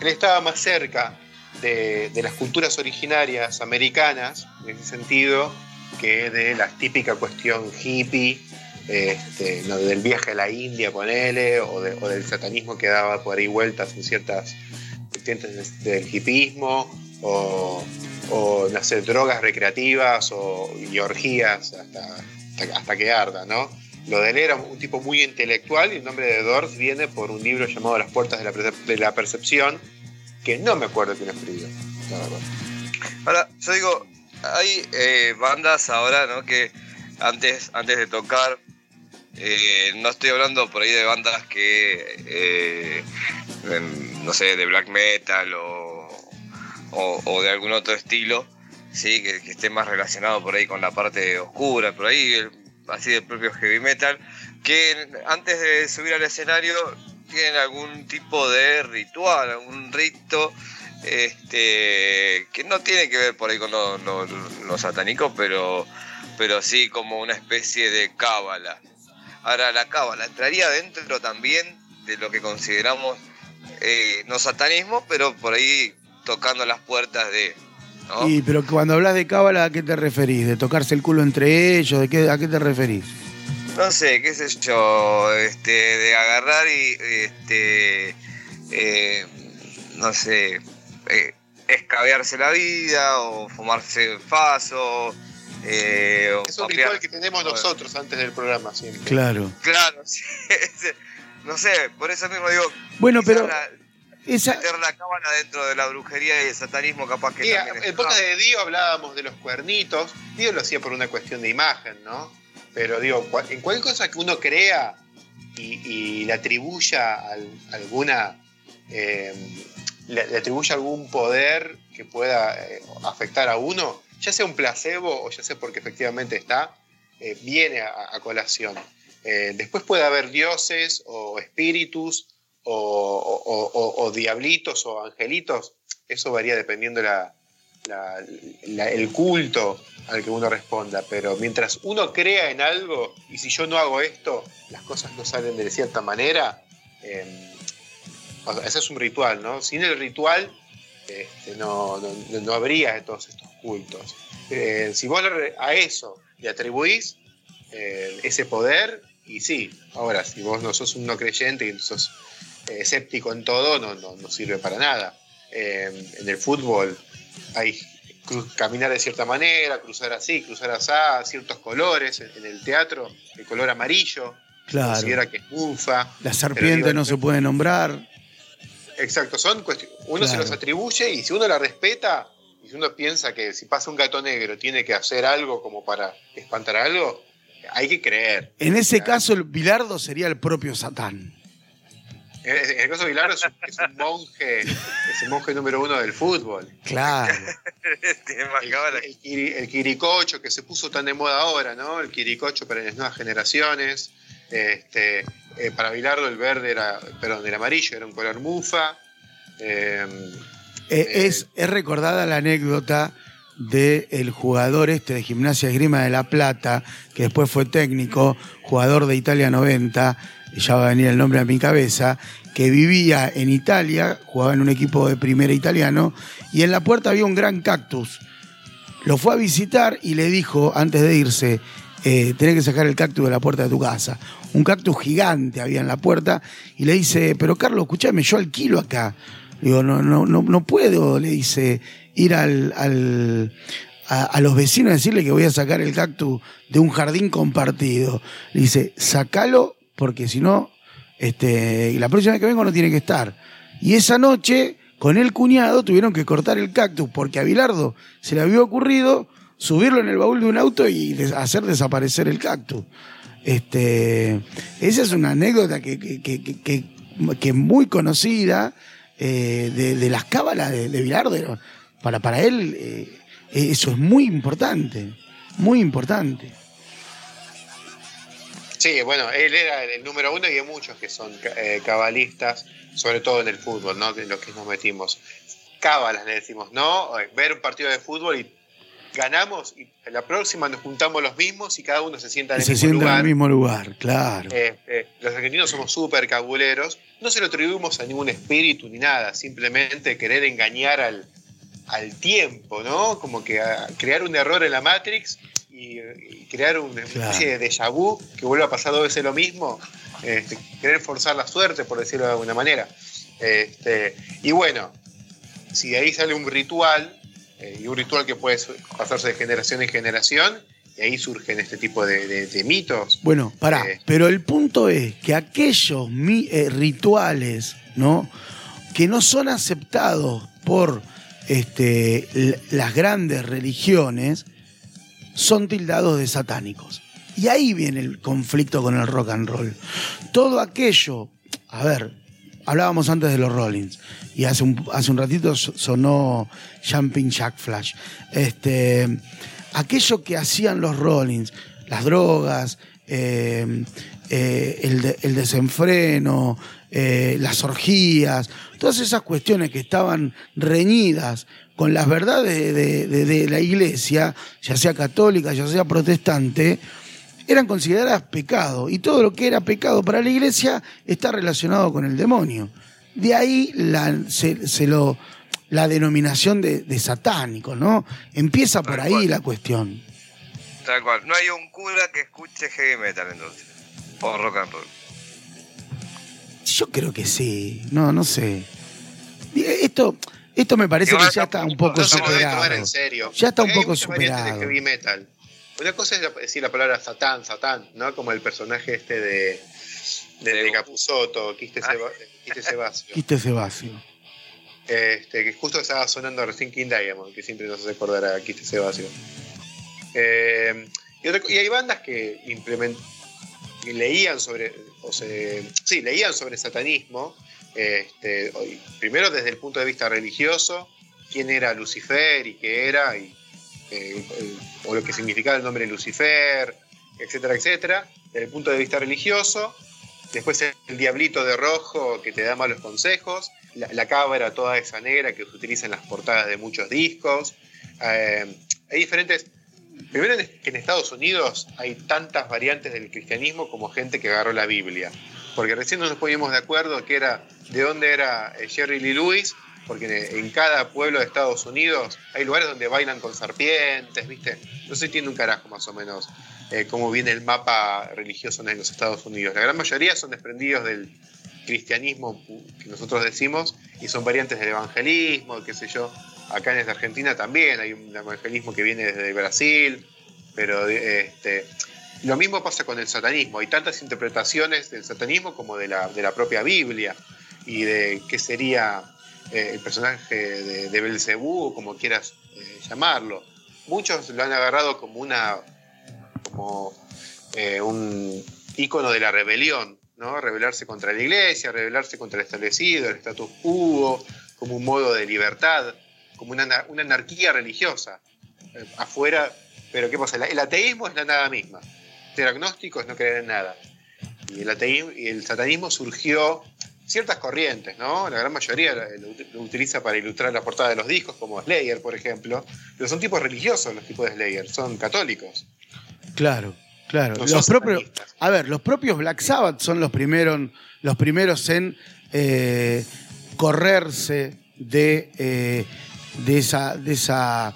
Él estaba más cerca de, las culturas originarias americanas, en ese sentido, que de la típica cuestión hippie, este, no, del viaje a la India, ponele, o, o del satanismo que daba por ahí vueltas en ciertas vertientes de- del hippismo, o, o, no sé, drogas recreativas o, y orgías hasta, hasta, que arda, ¿no? Lo de él era un tipo muy intelectual y el nombre de Doors viene por un libro llamado Las puertas de la percepción, que no me acuerdo quién escribió, la verdad. Ahora, yo digo, hay eh, bandas ahora, ¿no? Que antes, antes de tocar, eh, no estoy hablando por ahí de bandas que, eh, no sé, de black metal o, o- o de algún otro estilo, ¿sí? Que, que esté más relacionado por ahí con la parte oscura, por ahí, el- así del propio heavy metal, que antes de subir al escenario tienen algún tipo de ritual, algún rito este que no tiene que ver por ahí con lo, lo- satánico, pero, pero sí como una especie de cábala. Ahora, la cábala entraría dentro también de lo que consideramos eh, no satanismo, pero por ahí tocando las puertas de. ¿no? Y, pero cuando hablas de cábala, ¿a qué te referís? ¿De tocarse el culo entre ellos? ¿De qué, ¿A qué te referís? No sé, qué sé yo, este, de agarrar y, este, eh, no sé, eh, escabearse la vida o fumarse faso. Eh, o Es un papear- ritual que tenemos nosotros antes del programa siempre. Claro. Claro, sí, no sé, por eso mismo digo, Bueno, pero la- esa, meter la cábala dentro de la brujería y el satanismo capaz que Sí, también en el podcast de Dio hablábamos de los cuernitos. Dio lo hacía por una cuestión de imagen, ¿no? Pero digo, en cualquier cosa que uno crea y, y le atribuya al- alguna. eh, le, algún poder que pueda eh, afectar a uno, ya sea un placebo o ya sea porque efectivamente está, eh, viene a, colación. Eh, después puede haber dioses o espíritus o, diablitos o angelitos, eso varía dependiendo la- la- el culto al que uno responda. Pero mientras uno crea en algo, y si yo no hago esto, las cosas no salen de cierta manera, eh, ese es un ritual, ¿no? Sin el ritual este, no, no, no habría todos estos cultos. Eh, si vos a eso le atribuís eh, ese poder, y sí, ahora, si vos no sos un no creyente y sos eh, escéptico en todo, no, no, no sirve para nada. Eh, en el fútbol hay caminar de cierta manera, cruzar así, cruzar así, ciertos colores. En, el teatro, el color amarillo, Claro. considera que es mufa. La serpiente no se puede nombrar. Exacto, son cuestiones. Uno se los atribuye y si uno la respeta, y si uno piensa que si pasa un gato negro tiene que hacer algo como para espantar algo, hay que creer. En ese Claro. caso, el Bilardo sería el propio Satán. En el caso de Bilardo es un, es un monje, es el monje número uno del fútbol. Claro. El, el quiri- el quiricocho que se puso tan de moda ahora, ¿no? El quiricocho para las nuevas generaciones. Este, eh, para Bilardo el verde era, perdón, el amarillo era un color mufa. Eh, Eh, es, es recordada la anécdota del jugador este de Gimnasia Esgrima de La Plata, que después fue técnico, jugador de Italia 90, ya va a venir el nombre a mi cabeza, que vivía en Italia, jugaba en un equipo de primera italiano, y en la puerta había un gran cactus. Lo fue a visitar y le dijo, antes de irse, eh, tenés que sacar el cactus de la puerta de tu casa. Un cactus gigante había en la puerta y le dice, pero Carlos, escúchame, yo alquilo acá. Digo, no, no, no, no puedo, le dice, ir al, al- a, los vecinos a decirle que voy a sacar el cactus de un jardín compartido. Le dice, sacalo porque si no, este, la próxima vez que vengo no tiene que estar. Y esa noche, con el cuñado, tuvieron que cortar el cactus porque a Bilardo se le había ocurrido subirlo en el baúl de un auto y hacer desaparecer el cactus. Este, esa es una anécdota que, que, que, que- que- muy conocida eh, de, de las cábalas de, de Bilardo. Para, para él, eh, eso es muy importante, muy importante. Sí, bueno, él era el número uno y hay muchos que son eh, cabalistas, sobre todo en el fútbol, ¿no? En lo que nos metimos. Cábalas le decimos, ¿no? Eh, Ver un partido de fútbol y ganamos y en la próxima nos juntamos los mismos y cada uno se sienta en el se mismo sienta en lugar. el mismo lugar, claro. Eh, eh, los argentinos somos súper cabuleros. No se lo atribuimos a ningún espíritu ni nada, simplemente querer engañar al, al tiempo, ¿no? Como que a- crear un error en la Matrix y, y crear una Claro. especie de déjà vu que vuelva a pasar dos veces lo mismo. Este, querer forzar la suerte, por decirlo de alguna manera. Este, y bueno, si de ahí sale un ritual, eh, y un ritual que puede pasarse de generación en generación, y ahí surgen este tipo de, de- de mitos. Bueno, pará, Eh. pero el punto es que aquellos mi- eh, rituales, ¿no? Que no son aceptados por este, las grandes religiones, son tildados de satánicos. Y ahí viene el conflicto con el rock and roll. Todo aquello, a ver, hablábamos antes de los Rollins, y hace un, hace un ratito so- sonó Jumping Jack Flash. Este, aquello que hacían los Rollins, las drogas, eh, eh, el desenfreno, eh, las orgías, todas esas cuestiones que estaban reñidas con las verdades de, de- de- de la iglesia, ya sea católica, ya sea protestante, eran consideradas pecado. Y todo lo que era pecado para la iglesia está relacionado con el demonio. De ahí la, se, se lo, la denominación de, de satánico, ¿no? Empieza por Tal ahí cual. la cuestión. Tal cual. No hay un cura que escuche heavy metal entonces. O rock and roll. Yo creo que sí, no, no sé. Esto, esto me parece que ya está un poco no se puede superado. tomar en serio. Ya está un poco superado. de heavy metal. Una cosa es decir la palabra Satán, Satán, ¿no? Como el personaje este de, de, de Quiste, Ah. Seba- Quiste Sebasio. Quiste Sebasio. Este, que justo estaba sonando recién King Diamond, que siempre nos hace acordar a Quiste Sebasio. Eh, y, otra co- y hay bandas que implement- que leían sobre, o se, sí, leían sobre satanismo, este, primero desde el punto de vista religioso, quién era Lucifer y qué era, y, eh, o lo que significaba el nombre Lucifer, etcétera, etcétera, desde el punto de vista religioso, Después el diablito de rojo que te da malos consejos. La, la cabra toda esa negra que se utiliza en las portadas de muchos discos. Eh, hay diferentes... Primero que en Estados Unidos hay tantas variantes del cristianismo como gente que agarró la Biblia. Porque recién no nos poníamos de acuerdo que era de dónde era eh, Jerry Lee Lewis, porque en cada pueblo de Estados Unidos hay lugares donde bailan con serpientes, ¿viste? No se entiende un carajo más o menos eh, cómo viene el mapa religioso en los Estados Unidos. La gran mayoría son desprendidos del cristianismo que nosotros decimos y son variantes del evangelismo, qué sé yo. Acá en Argentina también hay un evangelismo que viene desde Brasil, pero este, lo mismo pasa con el satanismo. Hay tantas interpretaciones del satanismo como de la, de la propia Biblia y de qué sería eh, el personaje de, de Belcebú, como quieras eh, llamarlo. Muchos lo han agarrado como una como eh, un ícono de la rebelión, ¿no? Rebelarse contra la iglesia, rebelarse contra el establecido, el status quo, como un modo de libertad, como una, una anarquía religiosa. Eh, afuera, pero ¿qué pasa? El, el ateísmo es la nada misma. Ser agnóstico es no creer en nada. Y el ateísmo y el satanismo surgió ciertas corrientes, ¿no? La gran mayoría lo, lo utiliza para ilustrar la portada de los discos, como Slayer, por ejemplo. Pero son tipos religiosos los tipos de Slayer, son católicos. Claro, claro. No los propios, a ver, los propios Black Sabbath son los primeros, los primeros en eh, correrse de, eh, de, esa, de, esa,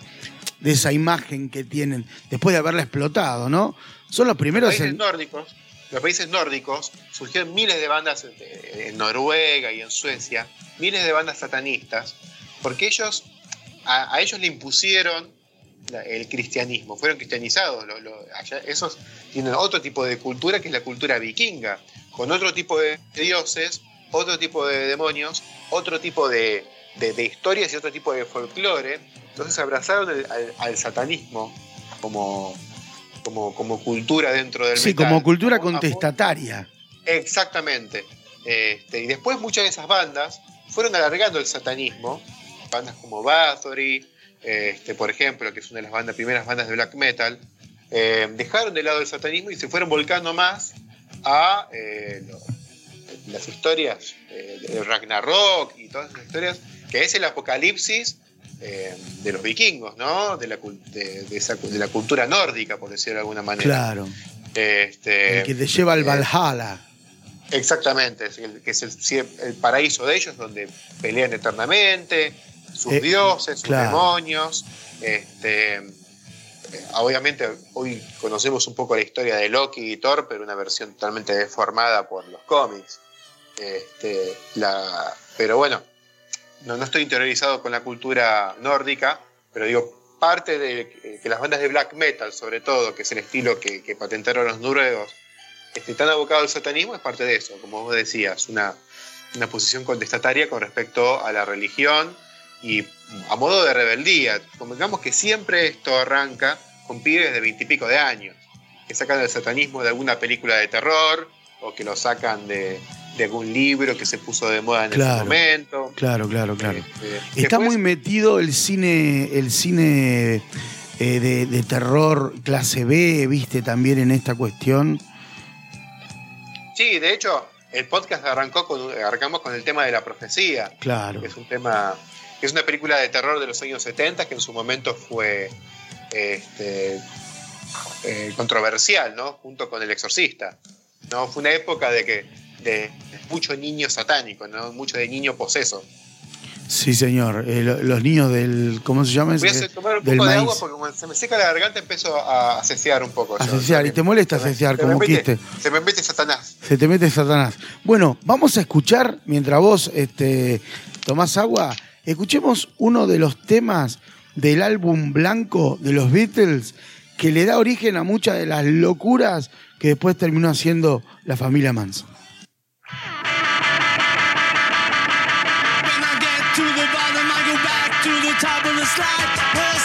de esa imagen que tienen después de haberla explotado, ¿no? Son los los primeros países en. nórdicos, los países nórdicos surgieron miles de bandas en, Noruega y en Suecia, miles de bandas satanistas, porque ellos a, a ellos le impusieron el cristianismo, fueron cristianizados. lo- lo- allá- esos tienen otro tipo de cultura que es la cultura vikinga, con otro tipo de dioses, otro tipo de demonios, otro tipo de, de- de historias y otro tipo de folclore. Entonces abrazaron el- al, al satanismo como, como, como cultura dentro del Sí, metal. como cultura Como- contestataria. Exactamente. Este, y después muchas de esas bandas fueron alargando el satanismo. Bandas como Bathory, este, por ejemplo, que es una de las bandas, primeras bandas de black metal, eh, dejaron de lado el satanismo y se fueron volcando más a eh, lo- las historias eh, de Ragnarok y todas esas historias, que es el apocalipsis eh, de los vikingos, ¿no? De la, cul- de, de esa- de la cultura nórdica, por decirlo de alguna manera. Claro. Este, El que te lleva al eh, Valhalla. Exactamente, es el- que es el, paraíso de ellos, donde pelean eternamente, sus Eh, dioses, sus claro. demonios. Este, obviamente, hoy conocemos un poco la historia de Loki y Thor, pero una versión totalmente deformada por los cómics. Este, la, pero bueno, no, no estoy interiorizado con la cultura nórdica, pero digo, parte de que las bandas de black metal, sobre todo, que es el estilo que, patentaron los noruegos, este, tan abocado al satanismo, es parte de eso, como vos decías, una, una posición contestataria con respecto a la religión y a modo de rebeldía. Convengamos que siempre esto arranca con pibes de veintipico de años, que sacan el satanismo de alguna película de terror o que lo sacan de, de algún libro que se puso de moda en Claro. ese momento. Claro, claro, claro. Este, Está después- muy metido el cine, el cine eh, de, de terror clase B, viste, también en esta cuestión. Sí, de hecho, el podcast arrancó con, arrancamos con el tema de la profecía. Claro. que es un tema, que es una película de terror de los años 70 que en su momento fue este, eh, controversial, ¿no? Junto con El Exorcista. ¿no? Fue una época de que de mucho niño satánico, ¿no? Mucho de niño poseso. Sí, señor. Eh, lo- los niños del. ¿Cómo se llama? Voy a tomar un del poco de maíz. agua porque como se me seca la garganta empiezo a, cesear un poco. A cesear, y te molesta cesear, como mete- quiste. Se me mete Satanás. Se te mete Satanás. Bueno, vamos a escuchar, mientras vos este, tomás agua, escuchemos uno de los temas del álbum blanco de los Beatles que le da origen a muchas de las locuras que después terminó haciendo la familia Manson. The top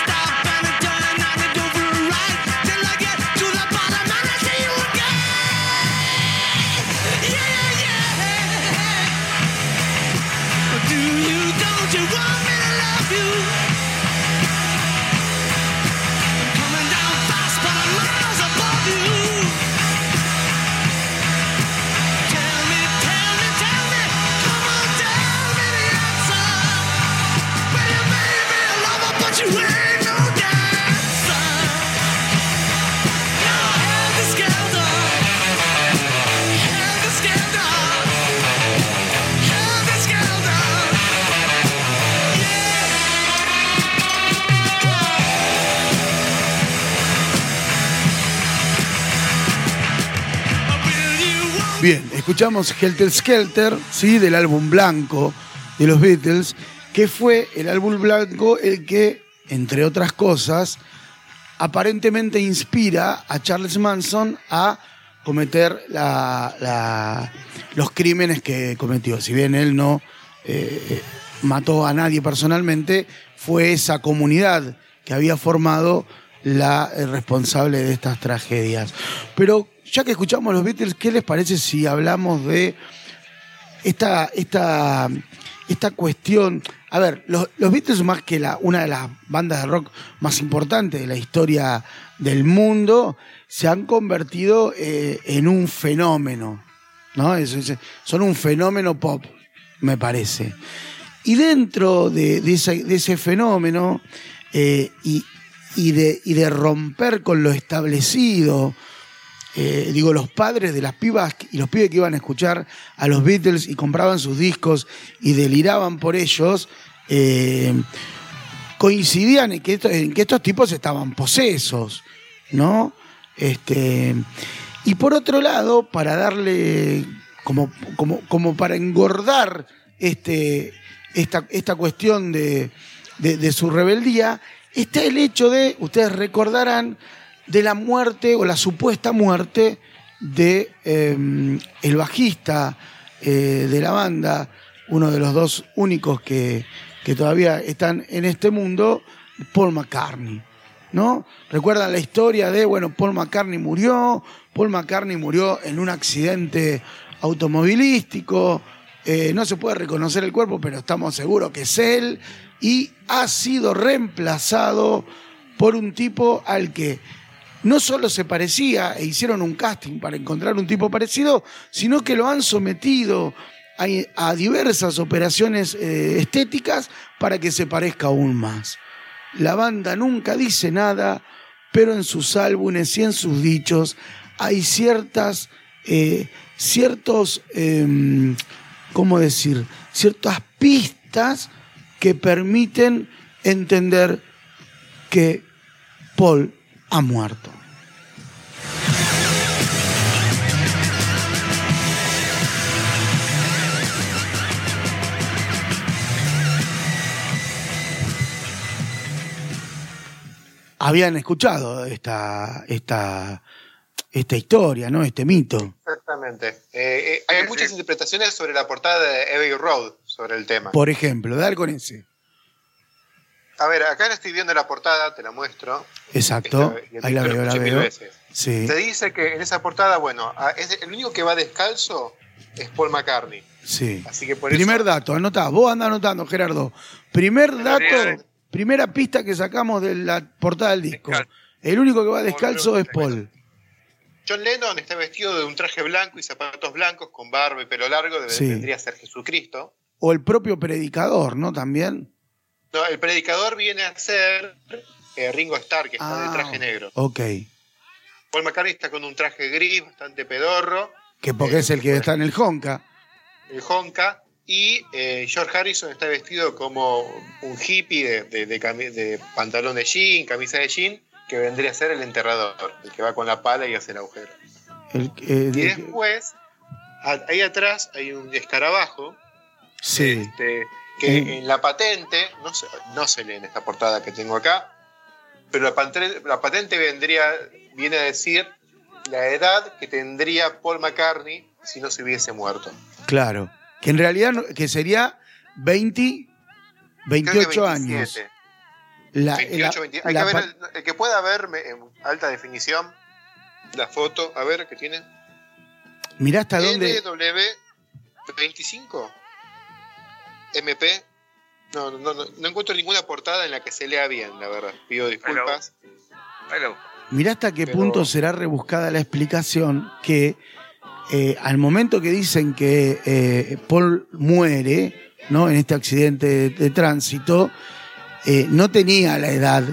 escuchamos Helter Skelter, ¿sí? del álbum blanco de los Beatles, que fue el álbum blanco el que, entre otras cosas, aparentemente inspira a Charles Manson a cometer los crímenes que cometió. Si bien él no eh, mató a nadie personalmente, fue esa comunidad que había formado la eh, responsable de estas tragedias. Pero ya que escuchamos los Beatles, ¿qué les parece si hablamos de esta, esta, esta cuestión. A ver, los, los Beatles, más que la, una de las bandas de rock más importantes de la historia del mundo, se han convertido eh, en un fenómeno. ¿no? Es- son un fenómeno pop, me parece. Y dentro de, de ese fenómeno eh, y, y de, y de romper con lo establecido, eh, digo, los padres de las pibas y los pibes que iban a escuchar a los Beatles y compraban sus discos y deliraban por ellos, eh, coincidían en que, esto- en que estos tipos estaban posesos, ¿no? Este, y por otro lado, para darle, como, como, como para engordar este, esta, esta cuestión de- de su rebeldía, está el hecho de, ustedes recordarán, de la muerte o la supuesta muerte de eh, el bajista eh, de la banda, uno de los dos únicos que, que todavía están en este mundo, Paul McCartney. ¿No? Recuerdan la historia de, bueno, Paul McCartney murió, Paul McCartney murió en un accidente automovilístico, eh, no se puede reconocer el cuerpo, pero estamos seguros que es él, y ha sido reemplazado por un tipo al que no solo se parecía e hicieron un casting para encontrar un tipo parecido, sino que lo han sometido a, diversas operaciones eh, estéticas para que se parezca aún más. La banda nunca dice nada, pero en sus álbumes y en sus dichos hay ciertas, eh, ciertos, em, ¿cómo decir? Ciertas pistas que permiten entender que Paul ha muerto. Habían escuchado esta, esta, esta historia, ¿no? Este mito. Exactamente. Eh, eh, hay muchas interpretaciones sobre la portada de Abbey Road, sobre el tema. Por ejemplo, dar con ese. A ver, acá estoy viendo la portada, te la muestro. Exacto. Esta- Ahí la veo, la veo. veces. Sí. Te dice que en esa portada, bueno, es el único que va descalzo es Paul McCartney. Sí. Así que por Primer eso. dato, anotá. Vos anda anotando, Gerardo. Primer dato, primera pista que sacamos de la portada del disco. Descalzo. El único que va descalzo es. Paul. John Lennon está vestido de un traje blanco y zapatos blancos con barba y pelo largo, debe- Sí. vendría a ser Jesucristo. O el propio predicador, ¿no? También. No, el predicador viene a ser eh, Ringo Starr, que está Ah, de traje negro. Ok. Paul McCartney está con un traje gris, bastante pedorro, Que porque Eh, es el que está en el Honka. el Honka. Y eh, George Harrison está vestido como un hippie de, de- de cami- de pantalón de jean, camisa de jean, que vendría a ser el enterrador, el que va con la pala y hace el agujero. El, eh, Y de- después, a- ahí atrás hay un escarabajo, sí. este, que en la patente, no se, no se lee en esta portada que tengo acá, pero la patente, la patente vendría, viene a decir la edad que tendría Paul McCartney si no se hubiese muerto. Claro. Que en realidad que sería 20, Creo que 28 años. 27. La- 28, la- 20. Hay la que ver el, el que pueda ver en alta definición la foto, a ver qué tiene. Mirá hasta dónde. NW25 MP. No, no, no, no encuentro ninguna portada en la que se lea bien, la verdad. Pido disculpas. Ahí lo- Mirá hasta qué Pero- punto será rebuscada la explicación que eh, al momento que dicen que eh, Paul muere ¿no? en este accidente de, de tránsito, eh, no tenía la edad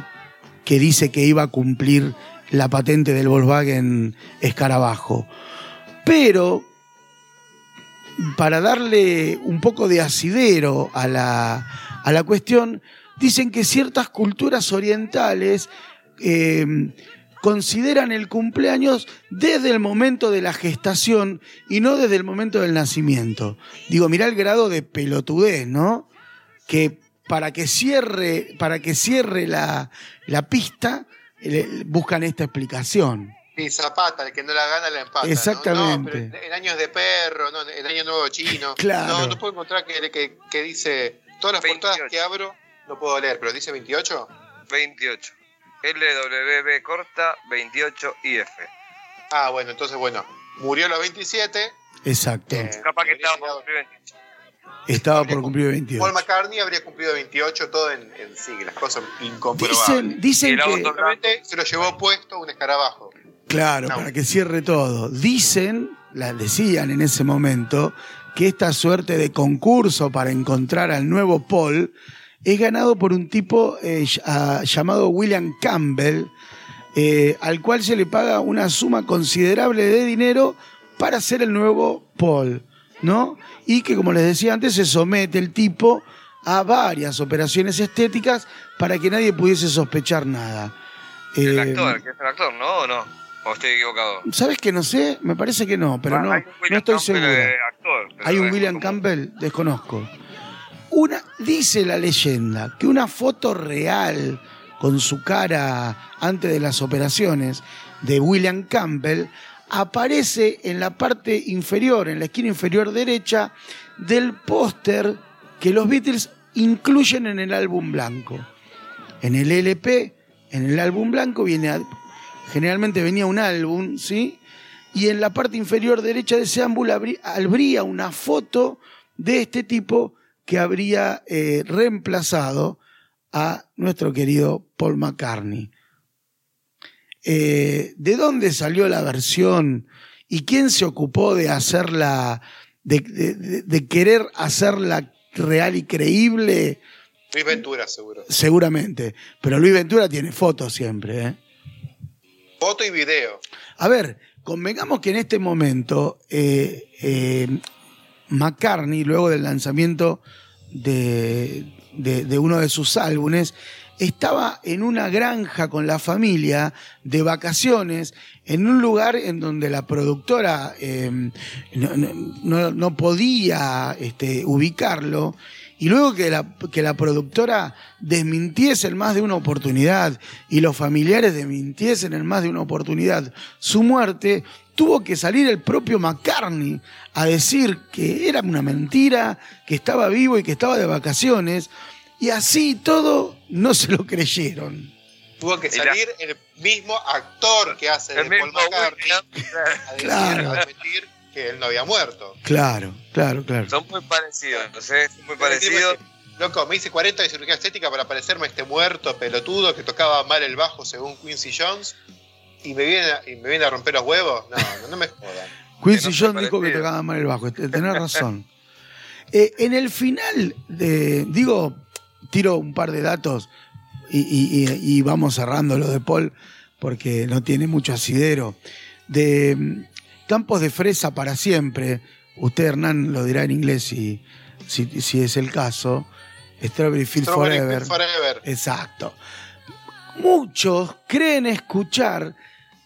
que dice que iba a cumplir la patente del Volkswagen Escarabajo. Pero para darle un poco de asidero a la, a la cuestión, dicen que ciertas culturas orientales eh, consideran el cumpleaños desde el momento de la gestación y no desde el momento del nacimiento. Digo, mirá el grado de pelotudez, ¿no? Que para que cierre, para que cierre la, la pista, buscan esta explicación. Y Zapata, el que no la gana la empata. ¿no? Exactamente. No, pero en años de perro, ¿no? en año nuevo chino. Claro. No, no puedo encontrar que, que, que dice. Todas las 28. portadas que abro, no puedo leer, pero dice 28. 28. LWB corta 28 IF. Ah, bueno, entonces, bueno. Murió a los 27. Exacto. eh, Capaz que estaba por cumplir 28. Estaba por cumplir 28. Paul McCartney habría cumplido 28, todo en, en siglas, cosa incomprobable. Dicen, dicen que. se lo llevó puesto un escarabajo. Claro, No. para que cierre todo. Dicen, la decían en ese momento, que esta suerte de concurso para encontrar al nuevo Paul es ganado por un tipo eh, ll- llamado William Campbell, eh, al cual se le paga una suma considerable de dinero para ser el nuevo Paul, ¿no? Y que, como les decía antes, se somete el tipo a varias operaciones estéticas para que nadie pudiese sospechar nada. El Eh, actor, que es el actor, ¿no? ¿O no? ¿O estoy equivocado? ¿Sabes que no sé? Me parece que no, pero Ah, no, no estoy Campbell, seguro. actor, Hay un William Campbell, desconozco. Una, dice la leyenda que una foto real con su cara antes de las operaciones de William Campbell aparece en la parte inferior, en la esquina inferior derecha, del póster que los Beatles incluyen en el álbum blanco. En el LP, en el álbum blanco, viene generalmente venía un álbum, ¿sí? Y en la parte inferior derecha de ese álbum habrí- habría una foto de este tipo que habría eh, reemplazado a nuestro querido Paul McCartney. Eh, ¿De dónde salió la versión y quién se ocupó de hacerla, de- de querer hacerla real y creíble? Luis Ventura, seguro. Seguramente. Pero Luis Ventura tiene fotos siempre, ¿eh? Foto y video. A ver, convengamos que en este momento eh, eh, McCartney, luego del lanzamiento de, uno de sus álbumes, estaba en una granja con la familia de vacaciones, en un lugar en donde la productora eh, no podía este, ubicarlo. Y luego que la, que la productora desmintiese en más de una oportunidad y los familiares desmintiesen en más de una oportunidad su muerte, tuvo que salir el propio McCartney a decir que era una mentira, que estaba vivo y que estaba de vacaciones. Y así todo no se lo creyeron. Tuvo que salir el mismo actor que hace de El Paul mismo McCartney a decir, Claro. a admitir que él no había muerto. Claro, claro, claro. Son muy parecidos, no sé, son muy parecidos. Loco, me hice 40 de cirugía estética para parecerme a este muerto pelotudo que tocaba mal el bajo según Quincy Jones y me viene a, y me viene a romper los huevos. No, no, no me jodan. Quincy no Jones dijo que tocaba mal el bajo. Te- Tenés razón. Eh, en el final, de, digo, tiro un par de datos y, y- y- y vamos cerrando lo de Paul porque no tiene mucho asidero. De Campos de Fresa para siempre, usted Hernán lo dirá en inglés si, si, si es el caso. Strawberry Field Strawberry Forever. Forever. Exacto. Muchos creen escuchar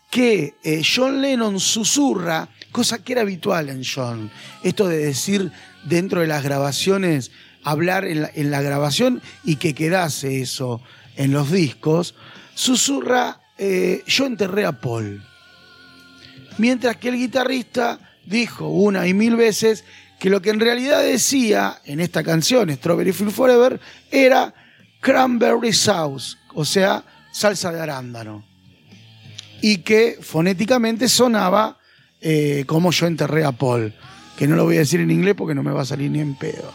que eh, John Lennon susurra, cosa que era habitual en John. Esto de decir dentro de las grabaciones, hablar en la, en la grabación y que quedase eso en los discos, susurra, eh, yo enterré a Paul. Mientras que el guitarrista dijo una y mil veces que lo que en realidad decía en esta canción, Strawberry Field Forever, era cranberry sauce, o sea, salsa de arándano. Y que fonéticamente sonaba eh, como yo enterré a Paul, que no lo voy a decir en inglés porque no me va a salir ni en pedo.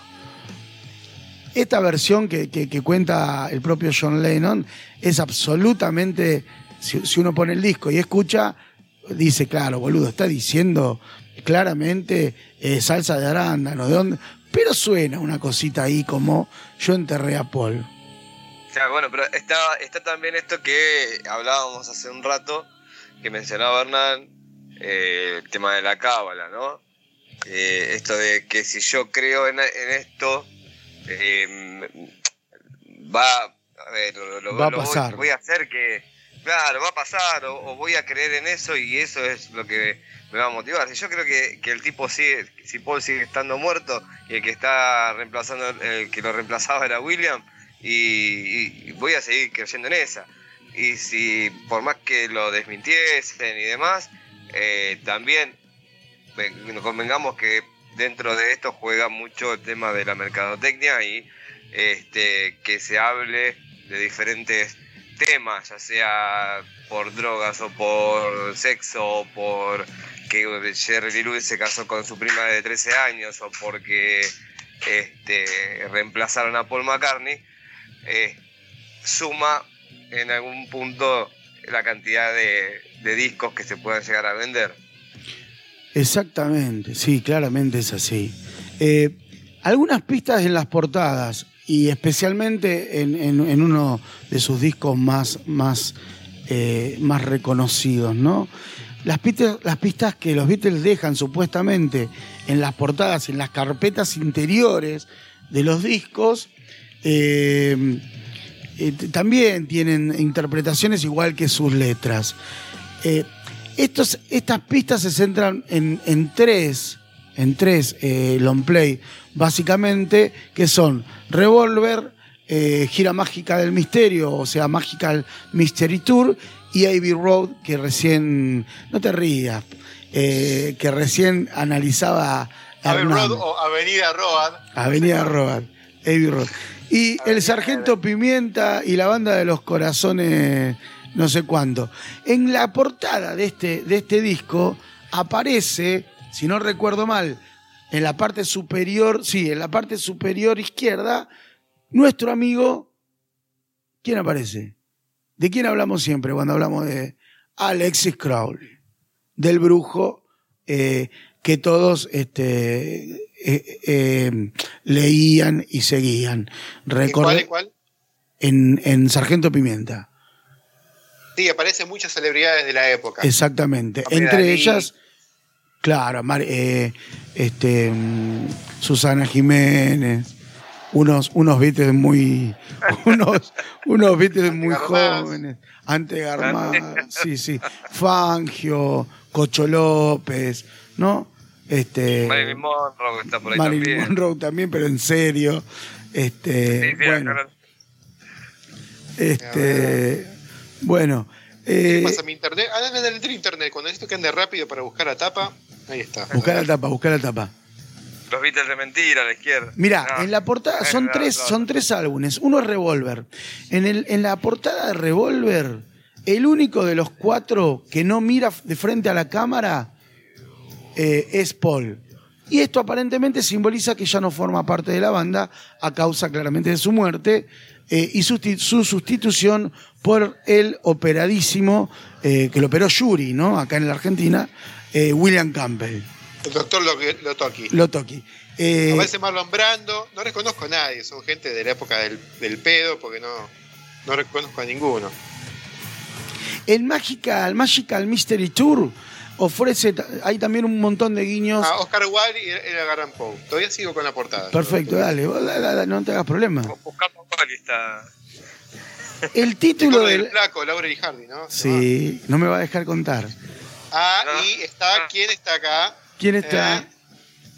Esta versión que, cuenta el propio John Lennon es absolutamente, si uno pone el disco y escucha, dice, claro, boludo, está diciendo claramente eh, salsa de arándano, ¿de dónde? Pero suena una cosita ahí como yo enterré a Paul. Claro, bueno, pero está, está también esto que hablábamos hace un rato, que mencionaba Hernán, eh, el tema de la cábala, ¿no? Eh, esto de que si yo creo en, en esto, eh, va, a ver, lo, lo- Va a lo voy- pasar. Voy, a hacer que, claro, va a pasar o, o voy a creer en eso y eso es lo que me va a motivar. Yo creo que, que el tipo sigue, si Paul sigue estando muerto y el que está reemplazando, el que lo reemplazaba era William, y, voy a seguir creyendo en esa. Y si por más que lo desmintiesen y demás, eh, también ven- convengamos que dentro de esto juega mucho el tema de la mercadotecnia y este, que se hable de diferentes temas, ya sea por drogas o por sexo o por que Jerry Lewis se casó con su prima de 13 años o porque este, reemplazaron a Paul McCartney, eh, suma en algún punto la cantidad de, de discos que se puedan llegar a vender. Exactamente, sí, claramente es así. Eh, algunas pistas en las portadas y especialmente en, uno de sus discos más, más, eh, más reconocidos, ¿no? Las pistas, las pistas que los Beatles dejan supuestamente en las portadas, en las carpetas interiores de los discos, eh, eh, también tienen interpretaciones igual que sus letras. Estos, estas pistas se centran en, tres, en tres long play, básicamente, que son Revolver, eh, Gira Mágica del Misterio, o sea, Magical Mystery Tour, y Abbey Road, que recién, no te rías, eh, que recién analizaba Abbey. Road o Avenida Road. Avenida Road, Abbey Road. Y el Sargento Pimienta y la banda de los corazones, no sé cuánto. En la portada de este, de este disco aparece, si no recuerdo mal, en la parte superior, sí, en la parte superior izquierda, nuestro amigo. ¿Quién aparece? ¿De quién hablamos siempre cuando hablamos de Alexis Crowley? Del brujo eh, que todos este, eh, eh, leían y seguían. ¿Y Recordé- ¿Cuál y cuál? en, en Sargento Pimienta. Sí, aparecen muchas celebridades de la época. Exactamente. Entre ellas, claro, Mar- eh, este, mm, Susana Jiménez, unos, unos Beatles muy, unos, unos Beatles muy jóvenes, Ante Garmaz, sí, sí, Fangio, Cocho López, ¿no? Este, Marilyn Monroe está por ahí Marilyn también. Monroe también, pero en serio. Este, Sí, sí, bueno, este, bueno. ¿Qué eh, pasa mi internet? Ah, no, internet. Cuando necesito que ande rápido para buscar la tapa, ahí está. buscar la tapa, buscar la tapa. Los Beatles de mentira a la izquierda. Mirá, No, en la portada son tres, son tres álbumes. Uno es Revolver. En, el, en la portada de Revolver, el único de los cuatro que no mira de frente a la cámara eh, es Paul. Y esto aparentemente simboliza que ya no forma parte de la banda a causa claramente de su muerte eh, y susti- su sustitución por el operadísimo, eh, que lo operó Yuri, ¿no? Acá en la Argentina, eh, William Campbell, El doctor Lotoki. Lotoki. Eh, Aparece Marlon Brando. No reconozco a nadie. Son gente de la época del, del pedo porque no, no reconozco a ninguno. El Magical, Magical Mystery Tour ofrece, hay también un montón de guiños. Ah, Oscar Wilde era, era Garran Poe. Todavía sigo con la portada. Perfecto, dale, vos da- da- no te hagas problema. Buscando cuál está. El Título título del del... flaco, Laurel y Hardy, ¿no? Sí, no me va a dejar contar. Ah, Ah. y está, ¿quién está acá? ¿Quién está? Eh,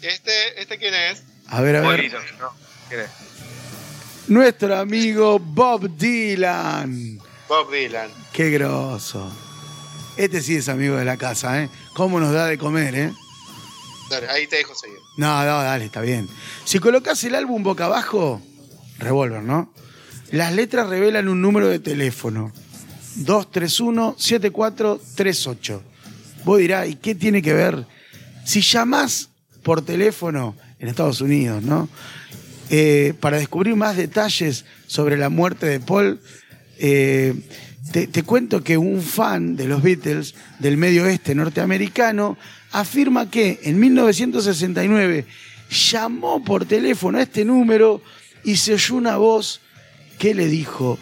Este, ¿este quién es? A ver, a ver. Polito, ¿no? ¿Quién es? Nuestro amigo Bob Dylan. Bob Dylan. Qué grosso. Este sí es amigo de la casa, ¿eh? ¿Cómo nos da de comer, eh? Dale, ahí te dejo seguir. No, no, dale, está bien. Si colocas el álbum boca abajo, Revolver, ¿no? Las letras revelan un número de teléfono. 231-7438. Vos dirás, ¿y qué tiene que ver? Si llamás por teléfono en Estados Unidos, ¿no? Eh, para descubrir más detalles sobre la muerte de Paul, eh, te, te cuento que un fan de los Beatles del medio oeste norteamericano afirma que en 1969 llamó por teléfono a este número y se oyó una voz que le dijo,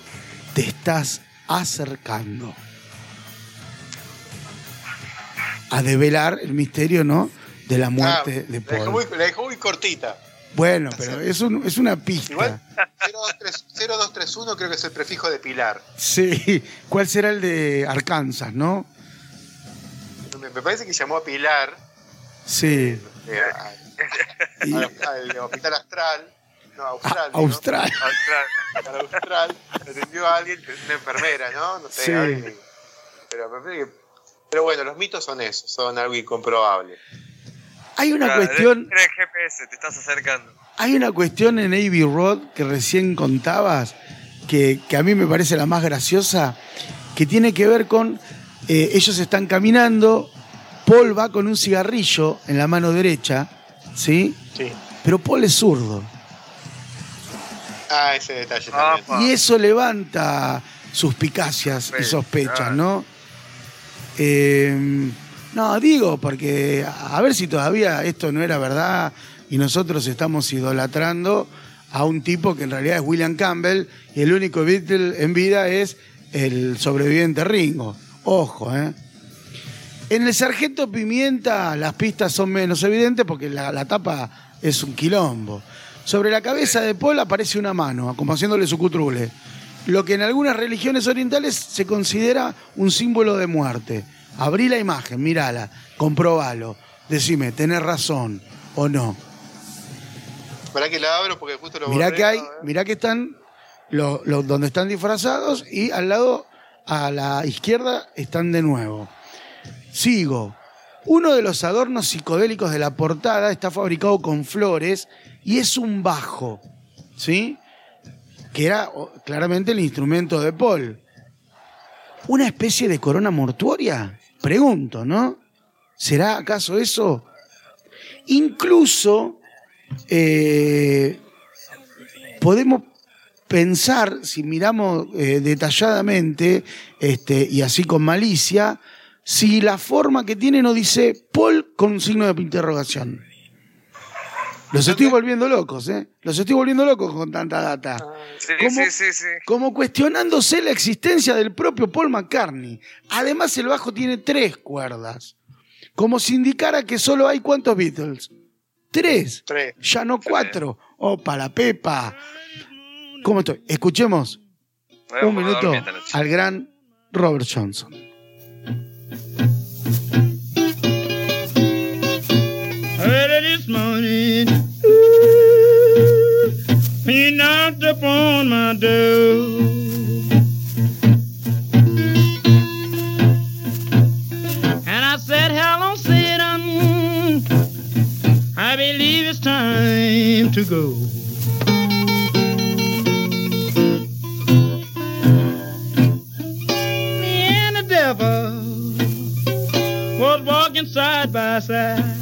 te estás acercando. A develar el misterio, ¿no? De la muerte Ah, de la dejó, Paul. muy, la dejó muy cortita. Bueno, pero es, un- es una pista. Igual 02tres- 0231 creo que es el prefijo de Pilar. Sí. ¿Cuál será el de Arkansas, no? Me, me parece que llamó a Pilar Sí. eh, a- Y- al, al hospital astral. No, austral. A-. Austral. Austral. Al austral. Atendió a alguien, una enfermera, ¿no? No sé. Sí. alguien- pero, me parece que- pero bueno, los mitos son eso, son algo incomprobable. Hay una cuestión, el GPS, te estás acercando. hay una cuestión en Abbey Road que recién contabas, que, que a mí me parece la más graciosa, que tiene que ver con eh, ellos están caminando, Paul va con un cigarrillo en la mano derecha, ¿sí? Sí. Pero Paul es zurdo. Ah, ese detalle también. Y eso levanta suspicacias y sospechas, claro. ¿no? Eh, no, digo, porque a ver si todavía esto no era verdad y nosotros estamos idolatrando a un tipo que en realidad es William Campbell y el único Beatle en vida es el sobreviviente Ringo. Ojo, ¿eh? En el Sargento Pimienta las pistas son menos evidentes porque la, la tapa es un quilombo. Sobre la cabeza de Paul aparece una mano, como haciéndole su cutrule. Lo que en algunas religiones orientales se considera un símbolo de muerte. Abrí la imagen, mírala, comprobalo. Decime, ¿tenés razón o no? Para que la abro porque justo lo Mirá borré, que hay, mirá que están lo- lo- donde están disfrazados y al lado, a la izquierda, están de nuevo. Sigo. Uno de los adornos psicodélicos de la portada está fabricado con flores y es un bajo, ¿sí? Que era claramente el instrumento de Paul. ¿Una especie de corona mortuoria? Pregunto, ¿no? ¿Será acaso eso? Incluso eh, podemos pensar, si miramos eh, detalladamente este, y así con malicia, si la forma que tiene no dice Paul con un signo de interrogación. Los estoy volviendo locos, ¿eh? Los estoy volviendo locos con tanta data. Sí, ¿Cómo? sí, sí. Como cuestionándose la existencia del propio Paul McCartney. Además, el bajo tiene tres cuerdas. Como si indicara que solo hay cuántos Beatles. Tres. Tres. Ya no cuatro. Oh, para Pepa. ¿Cómo estoy? Escuchemos un minuto al gran Robert Johnson. He knocked upon my door. And I said, Hello, Satan. I believe it's time to go. Me and the devil was walking side by side.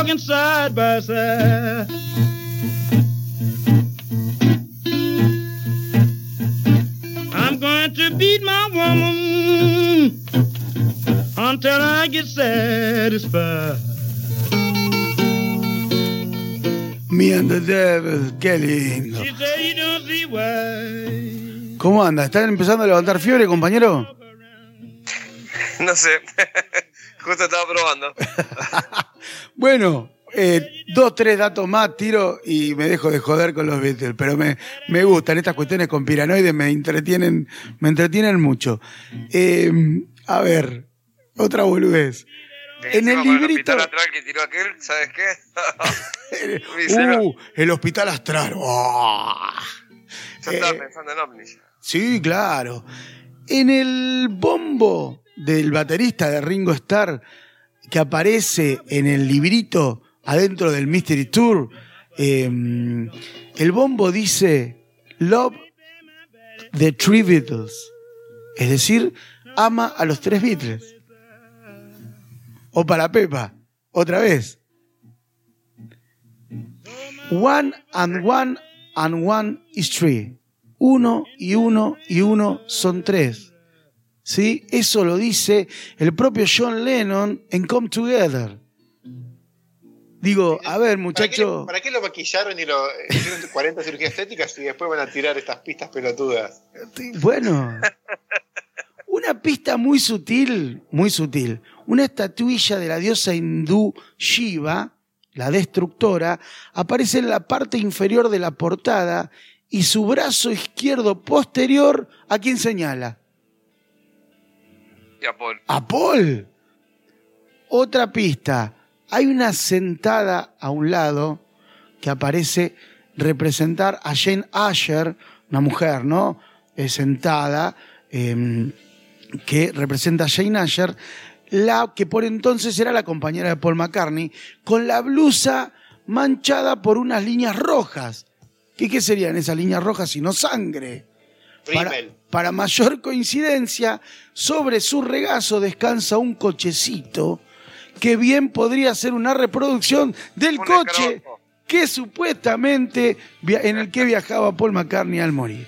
Walking side by side. I'm going to beat my woman until I get satisfied. Me and the Devil, qué lindo. She said you don't see why. ¿Cómo anda? ¿Están empezando a levantar fiebre, compañero? No sé. Justo estaba probando. Bueno, eh, dos, tres datos más tiro y me dejo de joder con los Beatles, pero me, me gustan estas cuestiones con piranoides, me entretienen, me entretienen mucho. Eh, a ver, otra boludez. En el librito- hospital astral que tiró aquel, ¿sabes qué? Uh, el hospital astral. ¡Oh! Yo estaba eh, pensando en ovnis. Sí, claro. En el bombo del baterista de Ringo Starr, que aparece en el librito adentro del Mystery Tour, eh, el bombo dice Love the Three Beatles. Es decir, ama a los tres Beatles. O para Pepa, otra vez. One and one and one is three. Uno y uno y uno son tres. ¿Sí? Eso lo dice el propio John Lennon en Come Together. Digo, a ver, ¿Para qué, muchacho. ¿Para qué lo maquillaron y lo hicieron 40 cirugías estéticas y después van a tirar estas pistas pelotudas? Bueno, Una pista muy sutil, muy sutil. Una estatuilla de la diosa hindú Shiva, la destructora, aparece en la parte inferior de la portada y su brazo izquierdo posterior, ¿a quién señala? A Paul. Otra pista. Hay una sentada a un lado que aparece representar a Jane Asher, una mujer, ¿no? Eh, sentada, eh, que representa a Jane Asher, la que por entonces era la compañera de Paul McCartney, con la blusa manchada por unas líneas rojas. ¿Qué, qué serían esas líneas rojas sino sangre? Para, mayor coincidencia, sobre su regazo descansa un cochecito que bien podría ser una reproducción del Un coche escarabajo. que supuestamente en el que viajaba Paul McCartney al morir.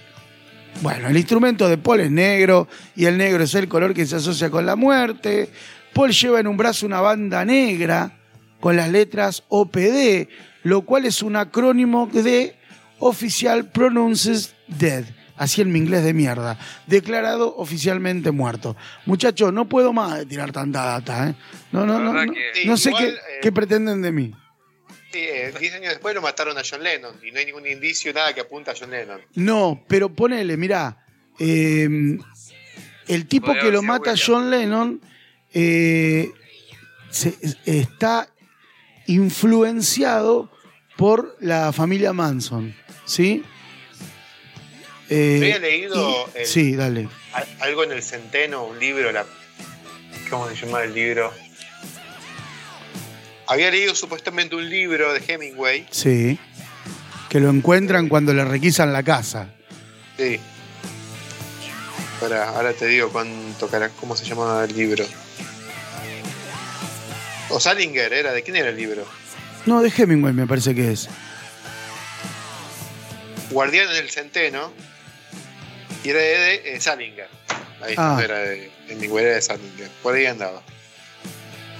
Bueno, el instrumento de Paul es negro y el negro es el color que se asocia con la muerte. Paul lleva en un brazo una banda negra con las letras OPD, lo cual es un acrónimo de Official Pronounces Dead. Así en mi inglés de mierda. Declarado oficialmente muerto. Muchachos, no puedo más de tirar tanta data, ¿eh? No, no, no. No, que- no sé Igual, qué, eh, qué pretenden de mí. Sí, eh, 10 años después lo mataron a John Lennon y no hay ningún indicio, nada que apunta a John Lennon. No, pero ponele, mirá, eh, el tipo Podría que lo mata a. John Lennon eh, se- está influenciado por la familia Manson, ¿sí? Eh, Yo había leído y- el- Sí, dale. Algo en el Centeno, un libro, la, ¿cómo se llama el libro? Había leído supuestamente un libro de Hemingway. Sí. Que lo encuentran cuando le requisan la casa. Sí. Ahora, ahora te digo cuánto cómo se llamaba el libro. O Salinger era, ¿de quién era el libro? No, de Hemingway me parece que es. Guardián del Centeno. Y era de, Salinger. Ahí Ah. era de Hemingway, era de Salinger. Por ahí andaba.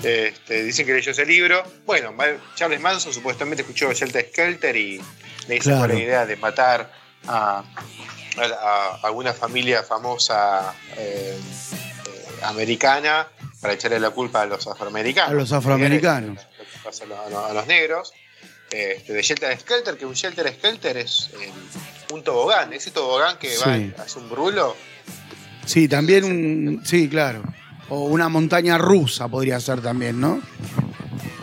Este, dicen que leyó ese libro. Bueno, Charles Manson supuestamente escuchó Shelter Skelter y le hizo Claro. la idea de matar a, a- a alguna familia famosa eh, eh, americana para echarle la culpa a los afroamericanos. A los afroamericanos. A a los- a los negros. Este, de Shelter Skelter, que un Shelter Skelter es eh, un tobogán, ese tobogán que va Sí. hace un brulo. Sí, también un. Sí, claro. O una montaña rusa podría ser también, ¿no?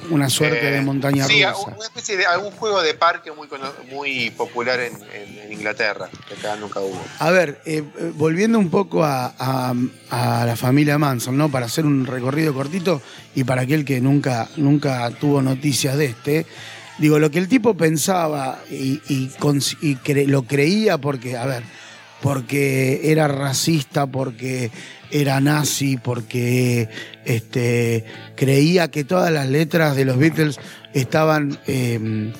Una suerte Eh, de montaña sí, rusa. una especie de algún juego de parque muy, popular en, en- en Inglaterra, que acá nunca hubo. A ver, eh, eh, volviendo un poco a, a- a la familia Manson, ¿no? Para hacer un recorrido cortito y para aquel que nunca, nunca tuvo noticias de este, digo, lo que el tipo pensaba y, lo creía porque, a ver, porque era racista, porque era nazi, porque este, creía que todas las letras de los Beatles estaban, eh,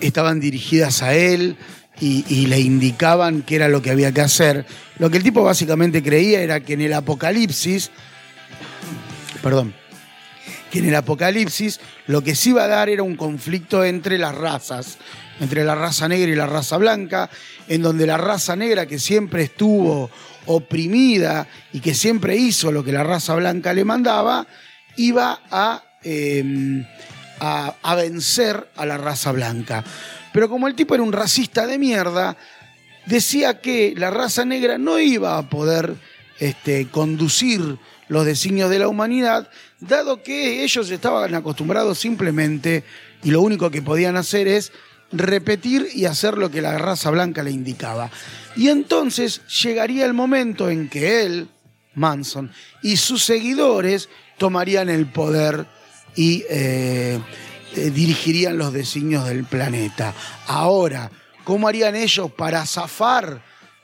estaban dirigidas a él y, y le indicaban qué era lo que había que hacer. Lo que el tipo básicamente creía era que en el apocalipsis, perdón, que en el apocalipsis lo que se iba a dar era un conflicto entre las razas, entre la raza negra y la raza blanca, en donde la raza negra que siempre estuvo oprimida y que siempre hizo lo que la raza blanca le mandaba, iba a, a, a vencer a la raza blanca. Pero como el tipo era un racista de mierda, decía que la raza negra no iba a poder este, conducir los designios de la humanidad, dado que ellos estaban acostumbrados simplemente, y lo único que podían hacer es repetir y hacer lo que la raza blanca le indicaba. Y entonces llegaría el momento en que él, Manson, y sus seguidores tomarían el poder y eh, eh, dirigirían los designios del planeta. Ahora, ¿cómo harían ellos para zafar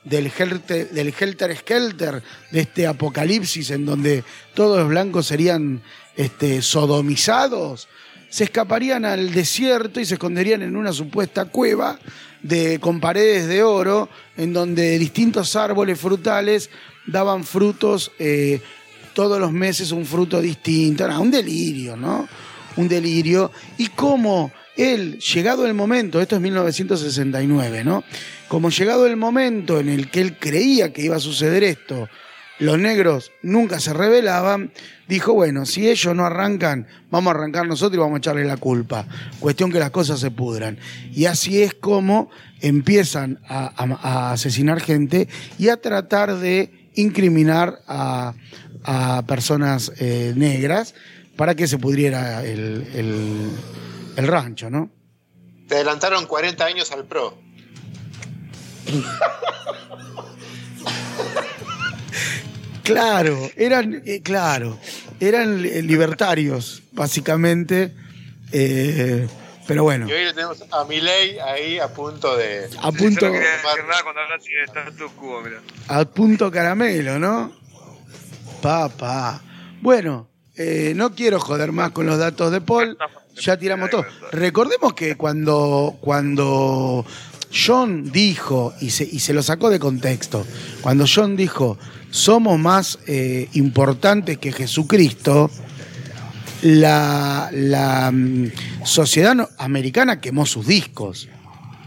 del Helter, del Helter Skelter, de este apocalipsis en donde todos los blancos serían este, sodomizados? Se escaparían al desierto y se esconderían en una supuesta cueva de, con paredes de oro, en donde distintos árboles frutales daban frutos eh, todos los meses, un fruto distinto. Era un delirio, ¿no? Un delirio. Y cómo él, llegado el momento, esto es 1969, ¿no? Como llegado el momento en el que él creía que iba a suceder esto, los negros nunca se rebelaban, dijo, bueno, si ellos no arrancan, vamos a arrancar nosotros y vamos a echarle la culpa. Cuestión que las cosas se pudran. Y así es como empiezan a, asesinar gente y a tratar de incriminar a, personas eh, negras para que se pudriera el- el rancho, ¿no? Te adelantaron 40 años al pro. Claro, eran, eh, claro, eran eh, libertarios, básicamente. eh, pero bueno, Y hoy le tenemos a Milei ahí a punto de. a Yo punto, no nada cuando de status quo, mira. a punto caramelo, ¿no? Papá. Bueno, eh, no quiero joder más con los datos de Paul. Ya tiramos todo. Recordemos que cuando, cuando John dijo, y se, y se lo sacó de contexto, cuando John dijo, somos más eh, importantes que Jesucristo, la, la mm, sociedad no- americana quemó sus discos.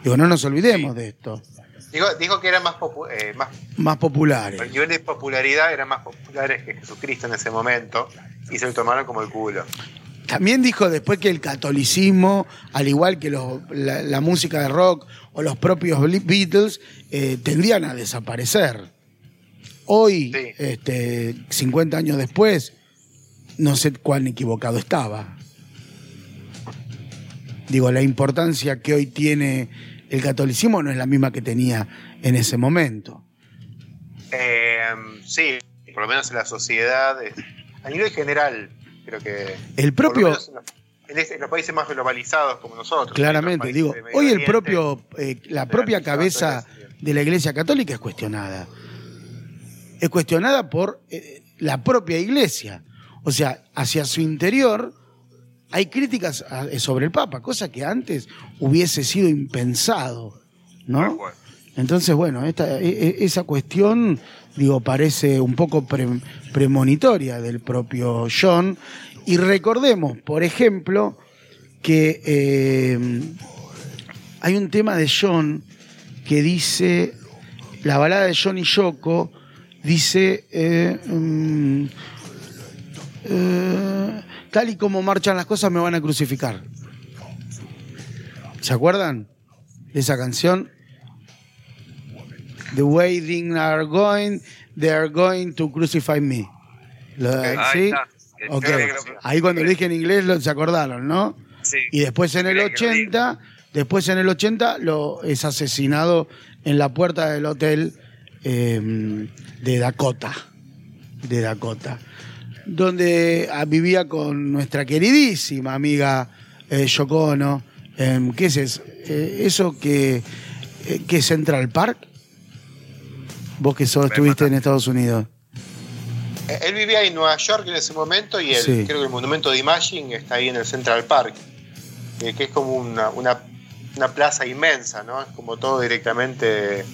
Digo, no nos olvidemos de esto. Dijo, dijo que eran más, popu- eh, más. Más populares. El nivel de popularidad eran más populares que Jesucristo en ese momento y se lo tomaron como el culo. También dijo después que el catolicismo, al igual que los- la, la música de rock o los propios Beatles, eh, tendrían a desaparecer. Hoy, Sí. este, 50 años después, no sé cuán equivocado estaba. Digo, la importancia que hoy tiene el catolicismo no es la misma que tenía en ese momento. Eh, sí, por lo menos en la sociedad, a nivel general, creo que. El propio, en los, este- en los países más globalizados como nosotros. Claramente, digo, hoy el propio, eh, la propia cabeza de la Iglesia Católica es cuestionada. Es cuestionada por eh, la propia Iglesia. O sea, hacia su interior hay críticas a- eh, sobre el Papa, cosa que antes hubiese sido impensado, ¿no? Entonces, bueno, esta, e- e- esa cuestión, digo, parece un poco pre- premonitoria del propio John. Y recordemos, por ejemplo, que eh, hay un tema de John que dice, la balada de John y Yoko, dice, eh, mm, eh, tal y como marchan las cosas me van a crucificar. ¿Se acuerdan de esa canción? The way things are going, they are going to crucify me. Lo- ¿sí? está. Que Ok. creo que lo- Ahí cuando lo dije en inglés lo, se acordaron, ¿no? Sí. Y después en el Quería que lo 80, después en el 80 lo, es asesinado en la puerta del hotel eh, de Dakota. De Dakota. Donde ah, vivía con nuestra queridísima amiga eh, Yoko Ono. Em, ¿Qué es eso? Eh, eso que, eh, que es Central Park? Vos que sos, Me estuviste en. Estados Unidos. Eh, Él vivía en Nueva York en ese momento y el, Sí. creo que el monumento de Imagine está ahí en el Central Park, eh, que es como una, una, una plaza inmensa, ¿no? Es como todo directamente,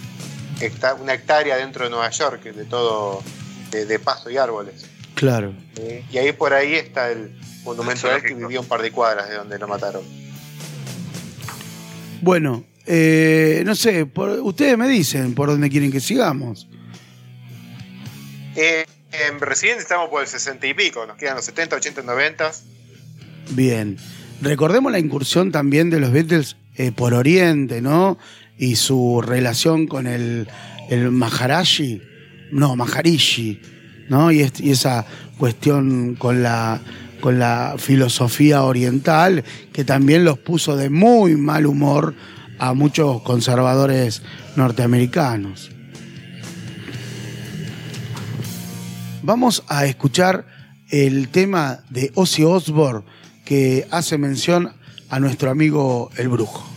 hecta- una hectárea dentro de Nueva York, de todo, de, de pasto y árboles. Claro. Eh, y ahí por ahí está el monumento de él que vivía un par de cuadras de donde lo mataron. Bueno, eh, no sé, por- ustedes me dicen por dónde quieren que sigamos. Eh, en Resident estamos por el 60 y pico, nos quedan los 70, 80, 90. Bien. Recordemos la incursión también de los Beatles eh, por Oriente, ¿no? Y su relación con el, el Maharaji, no, Maharishi, ¿no? Y, y esa cuestión con la, con la filosofía oriental que también los puso de muy mal humor a muchos conservadores norteamericanos. Vamos a escuchar el tema de Ozzy Osbourne que hace mención a nuestro amigo el brujo.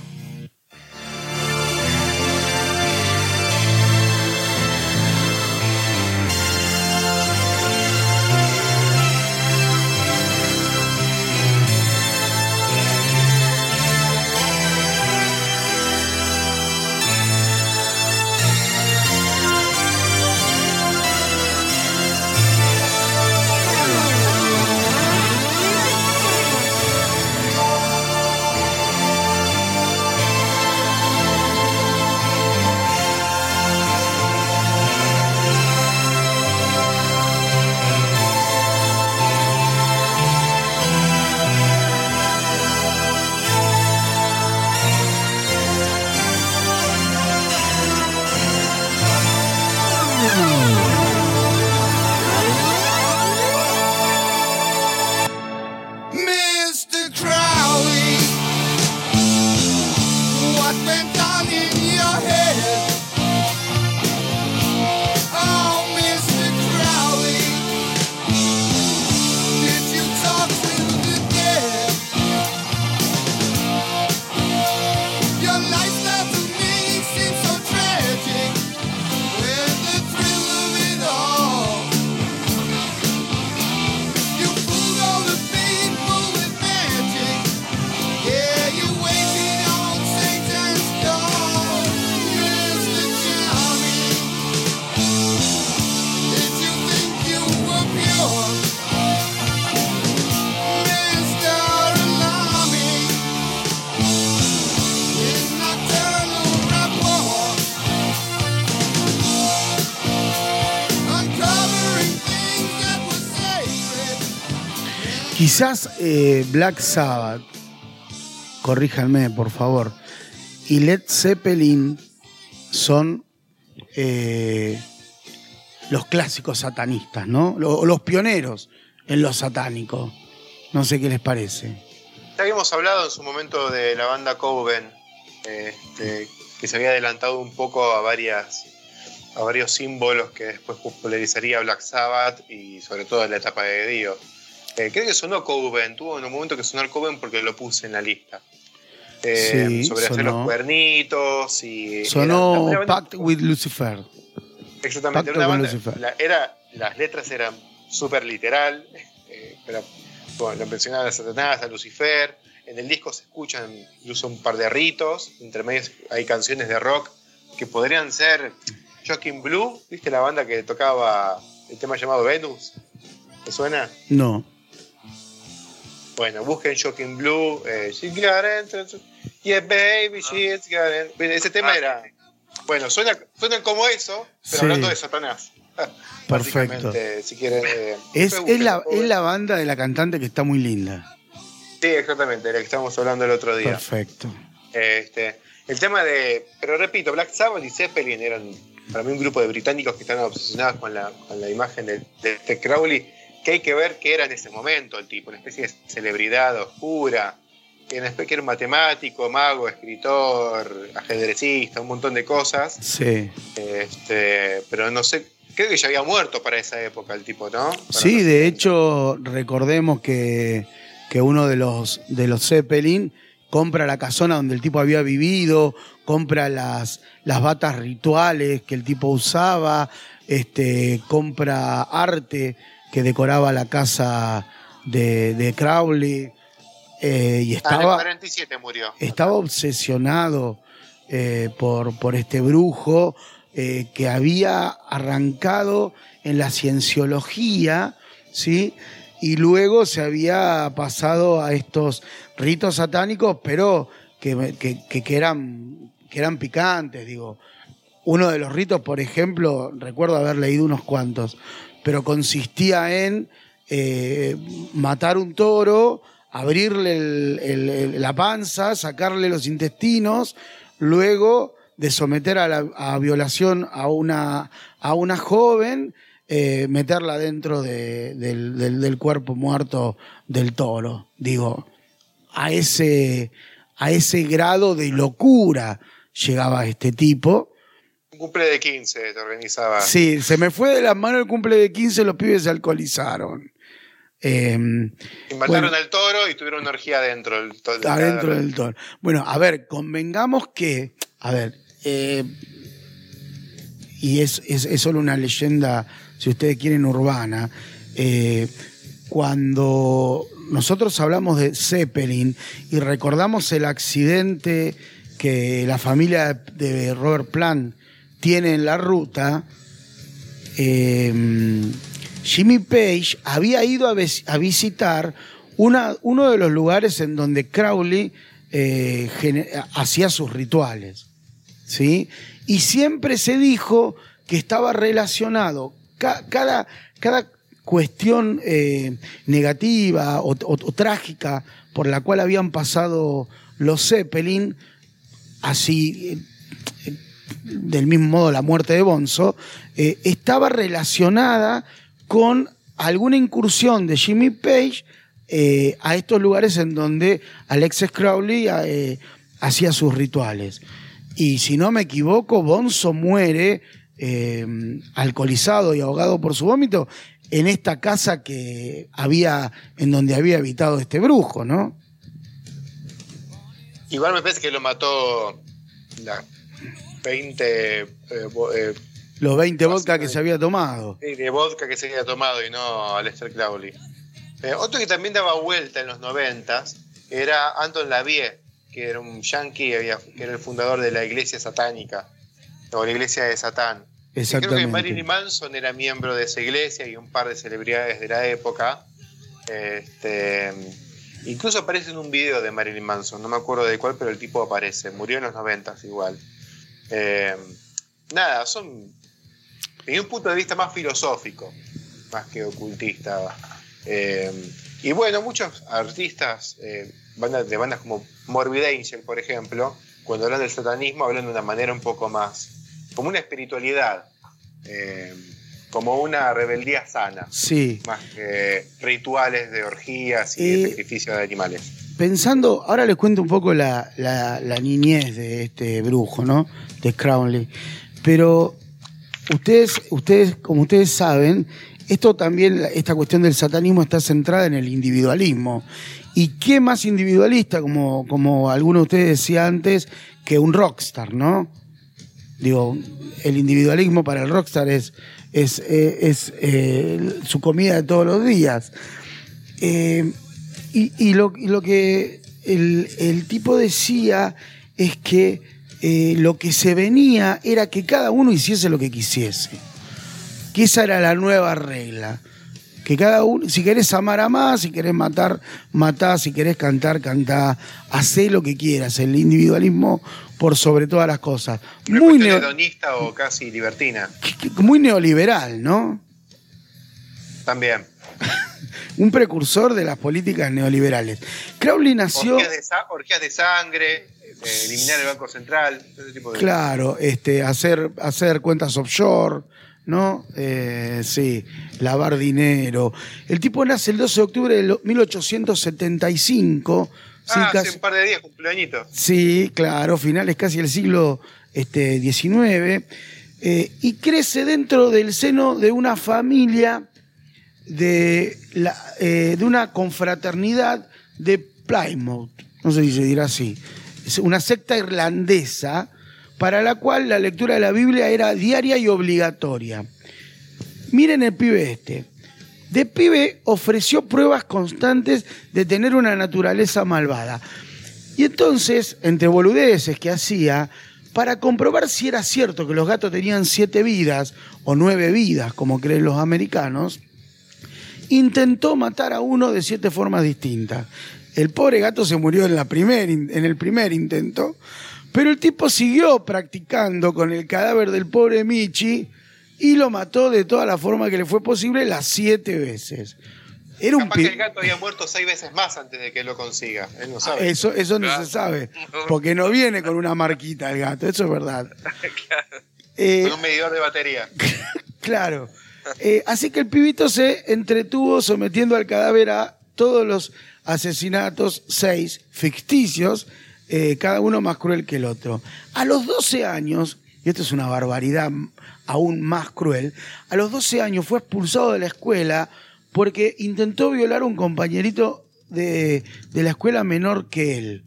Quizás eh, Black Sabbath, corríjanme por favor, y Led Zeppelin son eh, los clásicos satanistas, ¿no? Lo- los pioneros en lo satánico. No sé qué les parece. Ya habíamos hablado en su momento de la banda Coven, este, que se había adelantado un poco a a varios símbolos que después popularizaría Black Sabbath y sobre todo en la etapa de Dio. Eh, creo que sonó Coven, tuvo en un momento que sonar Coven porque lo puse en la lista. Eh, Sí, sobre hacer los cuernitos y... Sonó era- Pact with Lucifer. Exactamente, era una banda- Lucifer. la- era, las letras eran súper literal, eh, pero bueno, lo mencionaban a Satanás, a Lucifer. En el disco se escuchan incluso un par de ritos, entre medios hay canciones de rock que podrían ser Shocking Blue, ¿viste la banda que tocaba el tema llamado Venus? ¿Te suena? No. Bueno, busquen Shocking Blue, eh, yeah baby, she's got it. Bien, Ese tema Ah, era... Bueno, suena, suenan como eso, pero Sí. hablando de Satanás. Perfecto. Si quieren, eh, Es, la, es la banda de la cantante que está muy linda. Sí, exactamente, de la que estábamos hablando el otro día. Perfecto. Este, el tema de. Pero repito, Black Sabbath y Zeppelin eran para mí un grupo de británicos que estaban obsesionados con la, con la imagen de, de este Crowley, que hay que ver qué era en ese momento el tipo, una especie de celebridad oscura, que era un matemático, mago, escritor, ajedrecista, un montón de cosas. Sí. Este, pero no sé, creo que ya había muerto para esa época el tipo, ¿no? Para Sí, de hecho, recordemos que, que uno de los, de los Zeppelin compra la casona donde el tipo había vivido, compra las, las batas rituales que el tipo usaba, este, compra arte que decoraba la casa de, de Crowley. eh, y Ah, en el estaba, 47 murió. estaba obsesionado eh, por, por este brujo eh, que había arrancado en la cienciología, ¿sí? Y luego se había pasado a estos ritos satánicos, pero que, que- que- que eran, que eran picantes, digo. Uno de los ritos, por ejemplo, recuerdo haber leído unos cuantos, pero consistía en eh, matar un toro, abrirle el- la panza, sacarle los intestinos, luego de someter a, la, violación a una, a una joven, eh, meterla dentro de- del, del- del cuerpo muerto del toro. Digo, a ese, a ese grado de locura llegaba este tipo. Cumple de 15 te organizaba. Sí, se me fue de las manos el cumple de 15, los pibes se alcoholizaron. Eh, Y mataron Bueno. al toro y tuvieron una orgía adentro del, to- del adentro del toro. Bueno, a ver, convengamos que, a ver, eh, y es, es, es solo una leyenda, si ustedes quieren, urbana. eh, cuando nosotros hablamos de Zeppelin y recordamos el accidente que la familia de Robert Plant tiene en la ruta, eh, Jimmy Page había ido a, vis- a visitar una- uno de los lugares en donde Crowley eh, hacía sus rituales. ¿sí? Y siempre se dijo que estaba relacionado ca- cada, cada cuestión eh, negativa o, o- trágica por la cual habían pasado los Zeppelin, así del mismo modo la muerte de Bonzo, eh, estaba relacionada con alguna incursión de Jimmy Page eh, a estos lugares en donde Alexis Crowley eh, hacía sus rituales. Y si no me equivoco, Bonzo muere alcoholizado y ahogado por su vómito en esta casa que había, en donde había habitado este brujo, ¿no? Igual me parece que lo mató 20 eh, eh, Los 20 vodka que se había tomado. Sí, de vodka que se había tomado y no a Lester Crowley. Eh, otro que también daba vuelta en los noventas era Anton Lavie, que era un yankee, había- que era el fundador de la iglesia satánica, o la iglesia de Satán. Y Creo que Exactamente. Marilyn Manson era miembro de esa iglesia y un par de celebridades de la época. Este, incluso aparece en un video de Marilyn Manson, no me acuerdo de cuál, pero el tipo aparece. Murió en los noventas igual. Eh, nada, son desde un punto de vista más filosófico, más que ocultista. Eh, y bueno, muchos artistas eh, bandas, de bandas como Morbid Angel, por ejemplo, cuando hablan del satanismo, hablan de una manera un poco más, como una espiritualidad, eh, como una rebeldía sana, Sí. más que rituales de orgías y Eh, de sacrificio de animales. Pensando, ahora les cuento un poco la, la- niñez de este brujo, ¿no? De Crowley. Pero ustedes, ustedes, como ustedes saben, esto también, esta cuestión del satanismo está centrada en el individualismo. ¿Y qué más individualista, como, como alguno de ustedes decía antes, que un rockstar, ¿no? Digo, el individualismo para el rockstar es, es, eh, es, eh, su comida de todos los días. Eh, y, y lo, y lo que el, el tipo decía es que eh, lo que se venía era que cada uno hiciese lo que quisiese. Que esa era la nueva regla. Que cada uno, si querés amar, amás, si querés matar, matá, si querés cantar, cantá, hacé lo que quieras. El individualismo por sobre todas las cosas. Una Muy, hedonista o casi libertina, muy neoliberal, ¿no? también. Un precursor de las políticas neoliberales. Crowley nació. Orgías de, sa- orgías de sangre, eh, eliminar el Banco Central, ese tipo de Claro, este, hacer, hacer cuentas offshore, ¿no? Eh, sí, lavar dinero. El tipo nace el 12 de octubre de lo- 1875. sí, Ah, casi- hace un par de días, cumpleañito. Sí, claro, finales casi del siglo este, XIX, eh, y crece dentro del seno de una familia, de, la, eh, de una confraternidad de Plymouth, no sé si se dirá así, una secta irlandesa para la cual la lectura de la Biblia era diaria y obligatoria. Miren el pibe este. De pibe ofreció pruebas constantes de tener una naturaleza malvada. Y entonces, entre boludeces que hacía, para comprobar si era cierto que los gatos tenían siete vidas o nueve vidas, como creen los americanos, intentó matar a uno de siete formas distintas. El pobre gato se murió en, la primer, en el primer intento, pero el tipo siguió practicando con el cadáver del pobre Michi y lo mató de toda la forma que le fue posible las siete veces. Era un Capaz que el gato había muerto seis veces más antes de que lo consiga. Él no sabe. Eso, eso no Claro. se sabe, porque no viene con una marquita el gato, eso es verdad. Eh, Con un medidor de batería. Claro. Eh, así que el pibito se entretuvo sometiendo al cadáver a todos los asesinatos, seis ficticios, eh, cada uno más cruel que el otro. A los 12 años, y esto es una barbaridad aún más cruel, a los 12 años fue expulsado de la escuela porque intentó violar a un compañerito de, de la escuela menor que él.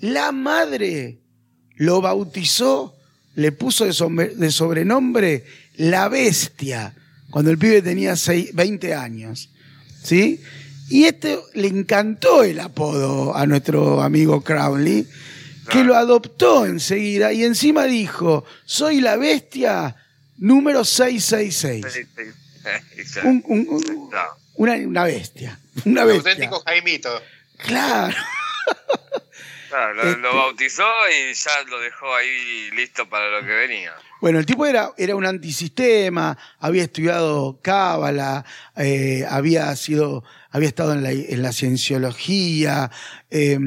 La madre lo bautizó, le puso de, sobrenombre la bestia, cuando el pibe tenía seis- 20 años. ¿Sí? Y este le encantó el apodo a nuestro amigo Crowley, que lo adoptó enseguida y encima dijo, soy la bestia número 666. Sí, sí. Exacto. Un- un- un- una, una bestia. Una Un bestia. auténtico Jaimito. Claro. Claro, lo, Este- lo bautizó y ya lo dejó ahí listo para lo que venía. Bueno, el tipo era, era un antisistema, había estudiado cábala, eh, había sido, había estado en la, en la cienciología, eh,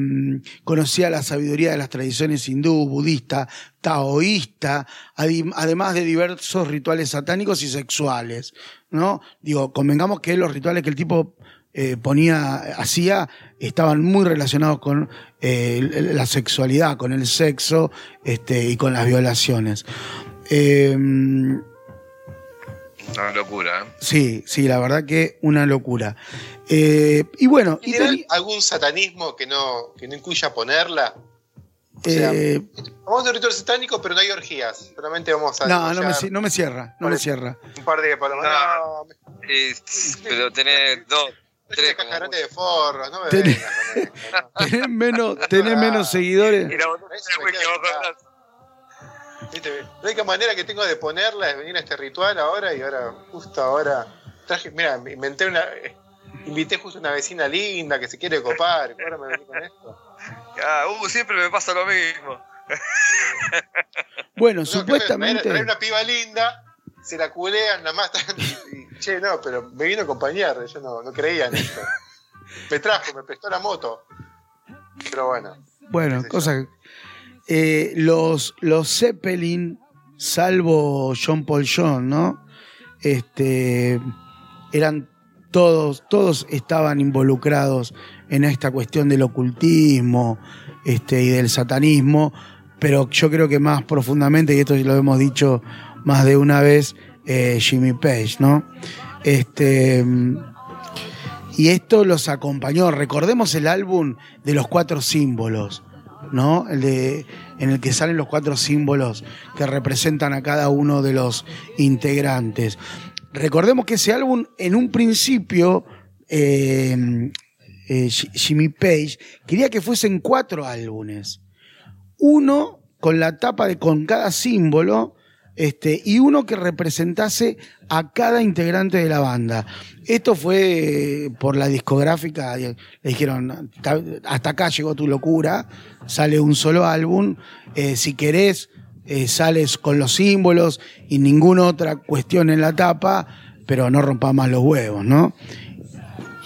conocía la sabiduría de las tradiciones hindú, budista, taoísta, además de diversos rituales satánicos y sexuales, ¿no? Digo, convengamos que los rituales que el tipo eh, ponía, hacía, estaban muy relacionados con eh, la sexualidad, con el sexo este, y con las violaciones. Eh, Una locura. ¿eh? sí, sí, la verdad que una locura. Eh, y bueno, y ¿Tiene teni- algún satanismo que no, que no incluya ponerla? O sea, eh, vamos a hacer ritual satánico, pero no hay orgías. Solamente vamos a. no, no me, no cierra, no me cierra. Un par de palomas. No. No, pero tenés dos, grande de forros, no me Tenés- vengas. Tenés menos, tenés menos seguidores. Y la única manera que tengo de ponerla es venir a este ritual ahora y ahora, justo ahora, traje, mira, inventé una, eh, invité justo una vecina linda que se quiere copar, ahora me vení con esto. Ah, uh, siempre me pasa lo mismo. Bueno, No, supuestamente. traer una piba linda, se la culean, nada más, y, y, che, no, pero me vino a acompañar, yo no, no creía en esto. Me trajo, me prestó la moto. Pero bueno, Bueno, cosa que- eh, los, los Zeppelin, salvo John Paul John, ¿no? Este, eran todos, todos estaban involucrados en esta cuestión del ocultismo este, y del satanismo, pero yo creo que más profundamente, y esto lo hemos dicho más de una vez, eh, Jimmy Page, ¿no? Este, y esto los acompañó. Recordemos el álbum de los cuatro símbolos, ¿no? El de, en el que salen los cuatro símbolos que representan a cada uno de los integrantes. Recordemos que ese álbum, en un principio, eh, eh, Ji- Jimmy Page quería que fuesen cuatro álbumes. Uno con la tapa de con cada símbolo. Este, y uno que representase a cada integrante de la banda. Esto fue eh, por la discográfica, le dijeron, "Ta- hasta acá llegó tu locura, sale un solo álbum, eh, si querés eh, sales con los símbolos y ninguna otra cuestión en la tapa, pero no rompa más los huevos, ¿no?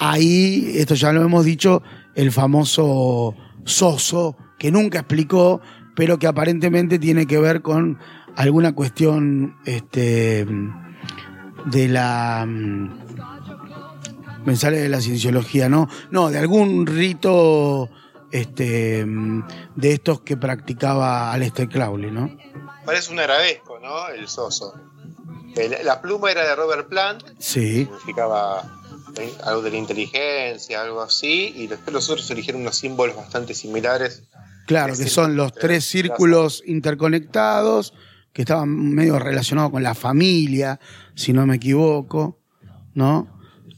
Ahí, esto ya lo hemos dicho, el famoso Soso, que nunca explicó, pero que aparentemente tiene que ver con alguna cuestión este, de la. mm, Me sale de la cienciología, ¿no? No, de algún rito este, mm, de estos que practicaba Aleister Crowley, ¿no? parece un arabesco, ¿no? El soso. La pluma era de Robert Plant, Sí, significaba eh, algo de la inteligencia, algo así, y después los otros eligieron unos símbolos bastante similares. claro, que son los tres círculos interconectados, que estaban medio relacionados con la familia, si no me equivoco, ¿no?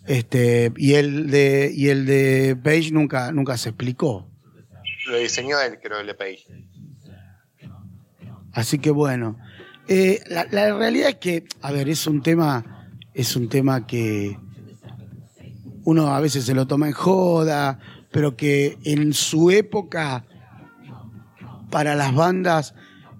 Este, y el de, y el de Page nunca, nunca se explicó. Lo diseñó él, creo, el de Page. Así que bueno. Eh, la, la realidad es que, a ver, es un tema, es un tema que uno a veces se lo toma en joda, pero que en su época, para las bandas,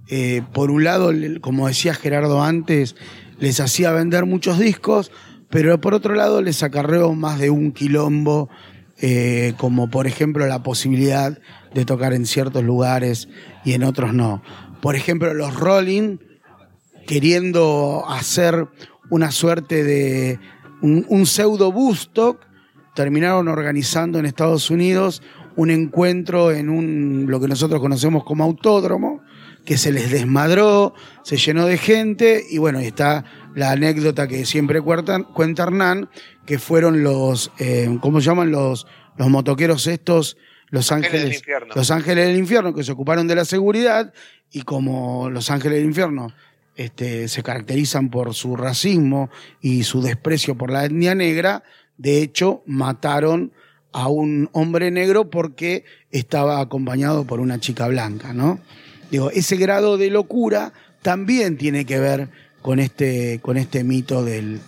eh, por un lado, como decía Gerardo antes, les hacía vender muchos discos, pero por otro lado les acarreó más de un quilombo, eh, como por ejemplo la posibilidad de tocar en ciertos lugares y en otros no. Por ejemplo, los Rolling, queriendo hacer una suerte de un, un pseudo Bustock, terminaron organizando en Estados Unidos un encuentro en un lo que nosotros conocemos como autódromo, que se les desmadró, se llenó de gente y bueno, y está la anécdota que siempre cuenta, cuenta Hernán, que fueron los, eh, ¿cómo se llaman? Los, los motoqueros estos, Los Ángeles del Infierno. los Ángeles del Infierno, que se ocuparon de la seguridad y como Los Ángeles del Infierno este, se caracterizan por su racismo y su desprecio por la etnia negra, de hecho mataron a un hombre negro porque estaba acompañado por una chica blanca, ¿no? Digo, ese grado de locura también tiene que ver con este, con este mito del,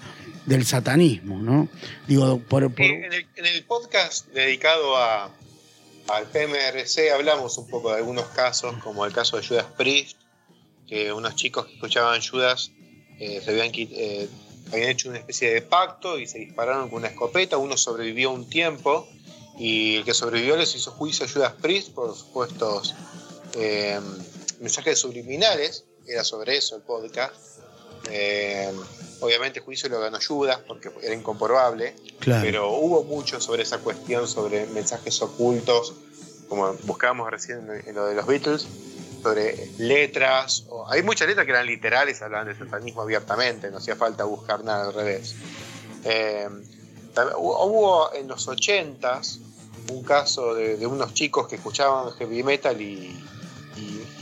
del satanismo, ¿no? Digo, por, por- En el, en el podcast dedicado a, al PMRC hablamos un poco de algunos casos, como el caso de Judas Priest, que unos chicos que escuchaban Judas eh, se habían, eh, habían hecho una especie de pacto y se dispararon con una escopeta, uno sobrevivió un tiempo y el que sobrevivió les hizo juicio a Judas Priest por supuestos eh, mensajes subliminales, era sobre eso el podcast. Eh, obviamente el juicio lo ganó Judas porque era incomprobable, Claro. pero hubo mucho sobre esa cuestión, sobre mensajes ocultos, como buscábamos recién en lo de los Beatles, sobre letras. o- hay muchas letras que eran literales, hablaban de satanismo abiertamente, no hacía falta buscar nada al revés. Eh, hubo hubo en los 80s un caso de, de unos chicos que escuchaban heavy metal y,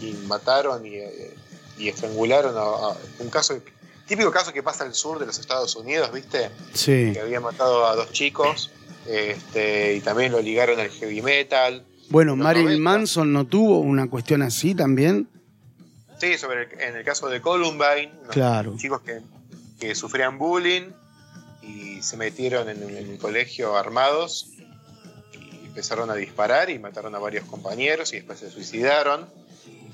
y- mataron y, eh, y estrangularon a, a- un caso típico caso que pasa al sur de los Estados Unidos, ¿viste? Sí. que había matado a dos chicos este, y también lo ligaron al heavy metal. Bueno, Marilyn 90. Manson no tuvo una cuestión así también. Sí, sobre el- en el caso de Columbine, unos Claro. chicos que, que sufrían bullying y se metieron en, en el colegio armados y empezaron a disparar y mataron a varios compañeros y después se suicidaron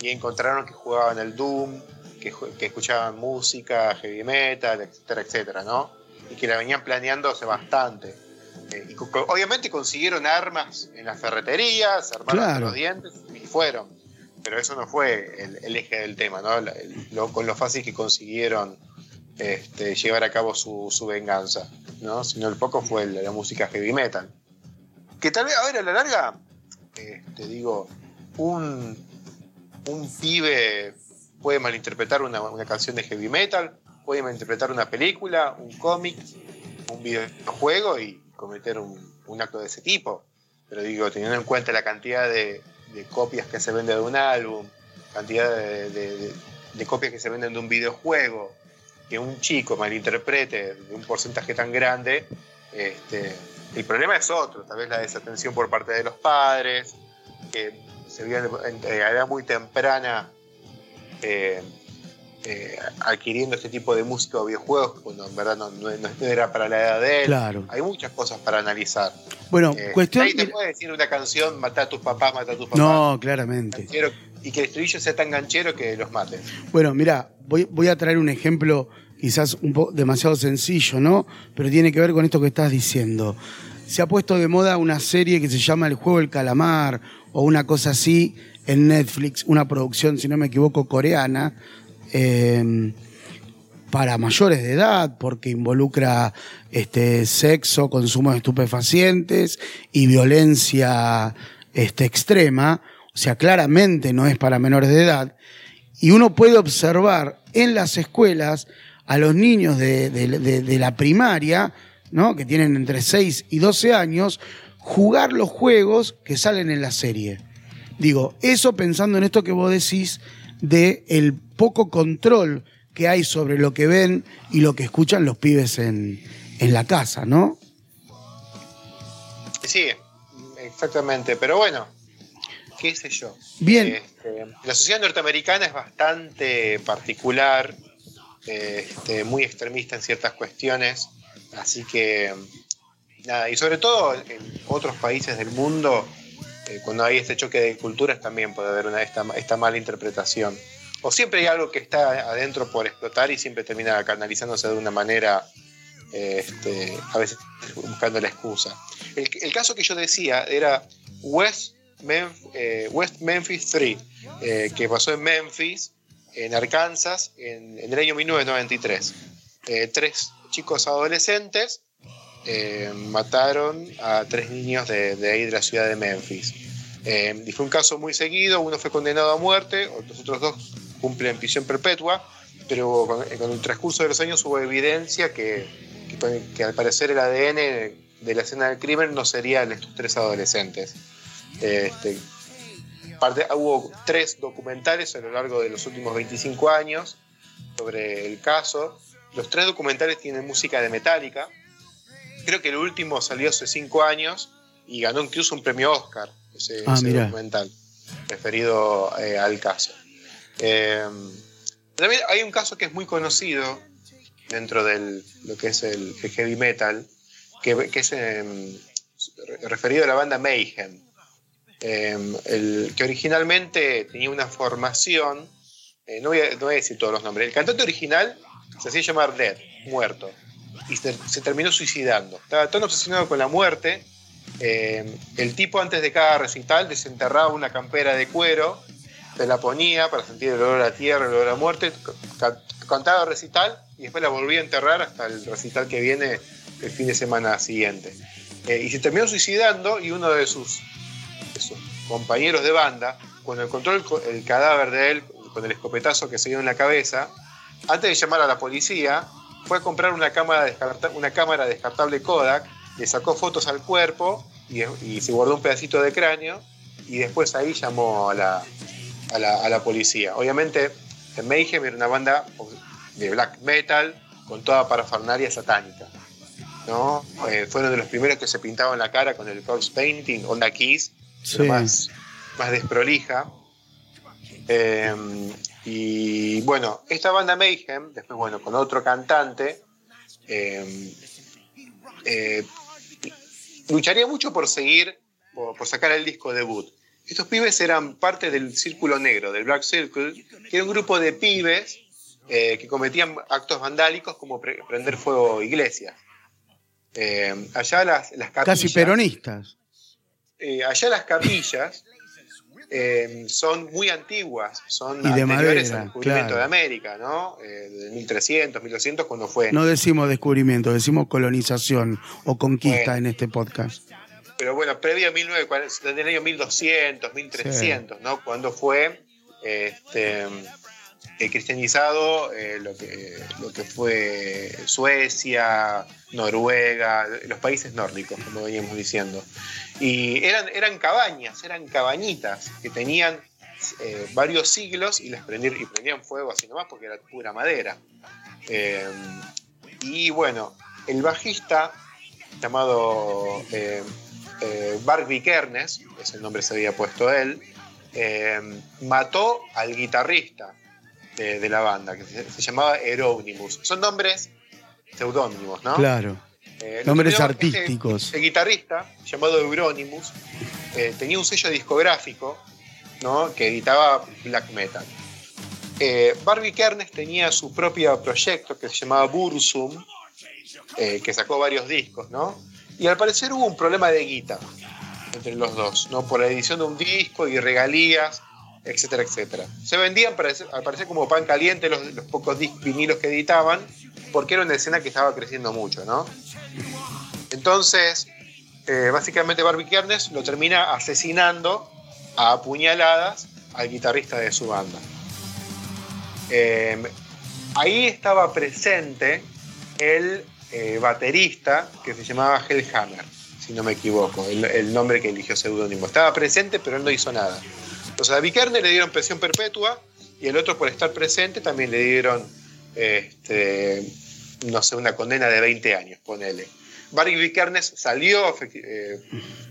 y encontraron que jugaban el Doom, que, escuchaban música, heavy metal, etcétera, etcétera, ¿no? Y que la venían planeando hace bastante. Eh, y obviamente consiguieron armas en las ferreterías, armaron Claro. los dientes y fueron. Pero eso no fue el, el eje del tema, ¿no? La- el- lo- con lo fácil que consiguieron este, llevar a cabo su, su venganza, ¿no? Sino el poco fue la, la música heavy metal. Que tal vez, a ver, a la larga, eh, te digo, un, un pibe puede malinterpretar una, canción de heavy metal, puede malinterpretar una película, un cómic, un videojuego y cometer un, acto de ese tipo. Pero digo, teniendo en cuenta la cantidad de, copias que se vende de un álbum, cantidad de, copias que se venden de un videojuego, que un chico malinterprete de un porcentaje tan grande, este, el problema es otro, tal vez la desatención por parte de los padres, se vio en- edad muy temprana eh, eh, adquiriendo este tipo de música o videojuegos, cuando en verdad no, no- no era para la edad de él. Claro. Hay muchas cosas para analizar. Bueno, Eh, cuestión. Ahí te puede decir una canción, mata a tus papás, mata a tus papás. No, claramente. Ganchero, y que el estribillo sea tan ganchero que los mate. Bueno, mira, voy, voy a traer un ejemplo quizás un poco demasiado sencillo, ¿no? Pero tiene que ver con esto que estás diciendo. Se ha puesto de moda una serie que se llama El juego del calamar o una cosa así en Netflix, una producción, si no me equivoco, coreana, eh, para mayores de edad, porque involucra este, sexo, consumo de estupefacientes y violencia este, extrema. O sea, claramente no es para menores de edad. Y uno puede observar en las escuelas a los niños de, de- de- de la primaria, ¿no? que tienen entre 6 y 12 años, jugar los juegos que salen en la serie. Digo, eso pensando en esto que vos decís de el poco control que hay sobre lo que ven y lo que escuchan los pibes en, en la casa, ¿no? Sí, exactamente. Pero bueno, qué sé yo. Bien. Este, la sociedad norteamericana es bastante particular, este, muy extremista en ciertas cuestiones. Así que, nada, y sobre todo en otros países del mundo, eh, cuando hay este choque de culturas también puede haber una, esta, esta mala interpretación. O siempre hay algo que está adentro por explotar y siempre termina canalizándose de una manera, eh, este, a veces buscando la excusa. El, el caso que yo decía era West, Memf- eh, West Memphis 3, eh, que pasó en Memphis, en Arkansas, en, en el año 1993. Eh, tres chicos adolescentes eh, mataron a tres niños de, de ahí de la ciudad de Memphis. Eh, y fue un caso muy seguido, uno fue condenado a muerte, los otros dos cumplen prisión perpetua, pero con, con el transcurso de los años hubo evidencia que, que, que al parecer el ADN de la escena del crimen no sería el de estos tres adolescentes. Este, parte- hubo tres documentales a lo largo de los últimos 25 años sobre el caso. Los tres documentales tienen música de Metallica. Creo que el último salió hace cinco años y ganó incluso un premio Oscar, ese, Ah, ese documental, referido eh, al caso. Eh, también hay un caso que es muy conocido dentro de lo que es el, el heavy metal, que, que es em, referido a la banda Mayhem. el, que originalmente tenía una formación, eh, no, voy a, no voy a decir todos los nombres, el cantante original se hacía llamar Dead, muerto, y se, terminó suicidando. Estaba tan obsesionado con la muerte, eh, el tipo antes de cada recital desenterraba una campera de cuero, se la ponía para sentir el olor a tierra, el olor a muerte, ca- cantaba el recital y después la volvía a enterrar hasta el recital que viene el fin de semana siguiente. Eh, y se terminó suicidando y uno de sus, compañeros de banda, cuando encontró el, el cadáver de él con el escopetazo que se dio en la cabeza, antes de llamar a la policía, fue a comprar una cámara, descarta- una cámara descartable Kodak, le sacó fotos al cuerpo y, y se guardó un pedacito de cráneo y después ahí llamó a la, a la, a la policía. Obviamente, The Mayhem era una banda de black metal con toda parafernalia satánica. ¿no? Eh, fueron de los primeros que se pintaban la cara con el corpse painting, onda Kiss, Sí. más, más desprolija. Eh, y bueno, esta banda Mayhem, después bueno, con otro cantante, eh, eh, lucharía mucho por seguir, por, por sacar el disco debut. Estos pibes eran parte del Círculo Negro, del Black Circle, que era un grupo de pibes eh, que cometían actos vandálicos como pre- prender fuego a iglesias. Eh, allá las, las capillas. Casi peronistas. allá las capillas eh, son muy antiguas, son Y de anteriores madera, al descubrimiento claro. de América, ¿no? Eh, de 1300, 1200, cuando fue. No decimos descubrimiento, decimos colonización o conquista Bueno. en este podcast. Pero bueno, previo a 1940, desde el año 1200, 1300, ¿no? Cuando fue este, eh, cristianizado eh, lo, que, lo que fue Suecia, Noruega, los países nórdicos, como veníamos diciendo. Y eran, eran cabañas, eran cabañitas que tenían eh, varios siglos y las prendían, y prendían fuego así nomás porque era pura madera. Eh, y bueno, el bajista llamado eh, eh, Bart Vikernes, ese nombre se había puesto él, mató al guitarrista de, de la banda, que se, se llamaba Euronymous. Son nombres seudónimos, ¿no? Claro. Eh, Nombres este- artísticos. El guitarrista, llamado Euronymous, eh, tenía un sello discográfico ¿no? que editaba black metal. Eh, Barbie Kernes tenía su propio proyecto que se llamaba Bursum, eh, que sacó varios discos, ¿no? Y al parecer hubo un problema de guita entre los dos, ¿no? Por la edición de un disco y regalías, etcétera, etcétera. Se vendían, al parecer, como pan caliente los, pocos vinilos que editaban, porque era una escena que estaba creciendo mucho, ¿no? Entonces, eh, básicamente Barbie Kernes lo termina asesinando a apuñaladas al guitarrista de su banda. Eh, ahí estaba presente el eh, baterista que se llamaba Hellhammer, si no me equivoco, el, el nombre que eligió seudónimo. Estaba presente, pero él no hizo nada. Entonces a Vikernes le dieron presión perpetua y el otro por estar presente también le dieron, este, no sé, una condena de 20 años, ponele. Barry Vikernes salió eh,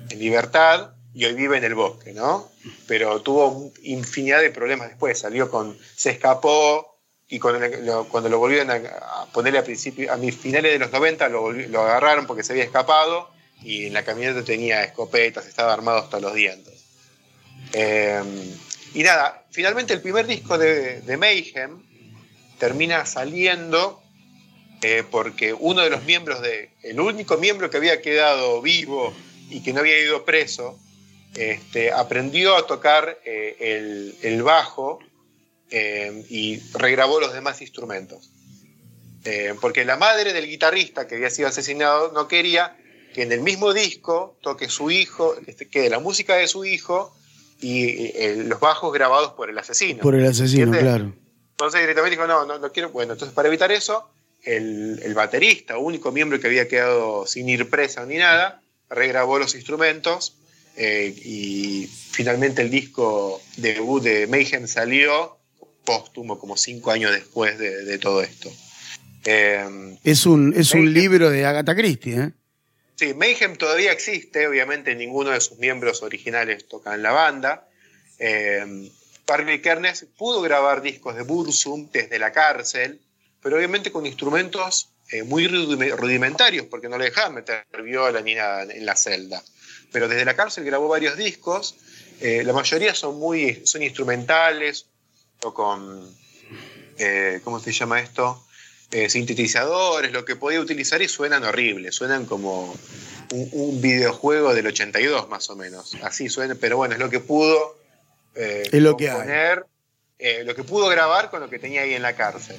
en libertad y hoy vive en el bosque, ¿no? Pero tuvo infinidad de problemas después. Salió con. se escapó y cuando, lo, volvieron a, ponerle a, principio, a mis finales de los 90 lo, lo agarraron porque se había escapado y en la camioneta tenía escopetas, estaba armado hasta los dientes. Eh, y nada, finalmente el primer disco de, Mayhem termina saliendo eh, porque uno de los miembros de. el único miembro que había quedado vivo y que no había ido preso, este, aprendió a tocar eh, el, el bajo eh, y regrabó los demás instrumentos. Eh, porque la madre del guitarrista que había sido asesinado no quería que en el mismo disco toque su hijo, quede la música de su hijo y eh, los bajos grabados por el asesino. Por el asesino, ¿Entiendes? claro. Entonces directamente dijo, no, no, no quiero. Bueno, entonces para evitar eso, el, el baterista, único miembro que había quedado sin ir presa ni nada, regrabó los instrumentos eh, y finalmente el disco debut de Mayhem salió póstumo, como cinco años después de, de todo esto. Eh, Es un, es un libro de Agatha Christie, ¿eh? Sí, Mayhem todavía existe, obviamente ninguno de sus miembros originales toca en la banda. Eh, Barbie Kernes pudo grabar discos de Bursum desde la cárcel, pero obviamente con instrumentos eh, muy rudime- rudimentarios, porque no le dejaban meter viola ni nada en la celda. Pero desde la cárcel grabó varios discos eh, la mayoría son muy son instrumentales o con, eh, ¿cómo se llama esto? Eh, sintetizadores, lo que podía utilizar y suenan horribles, suenan como un, un videojuego del 82 más o menos. Así suena, pero bueno, es lo que pudo eh, Es lo que hay. componer, eh, lo que pudo grabar con lo que tenía ahí en la cárcel.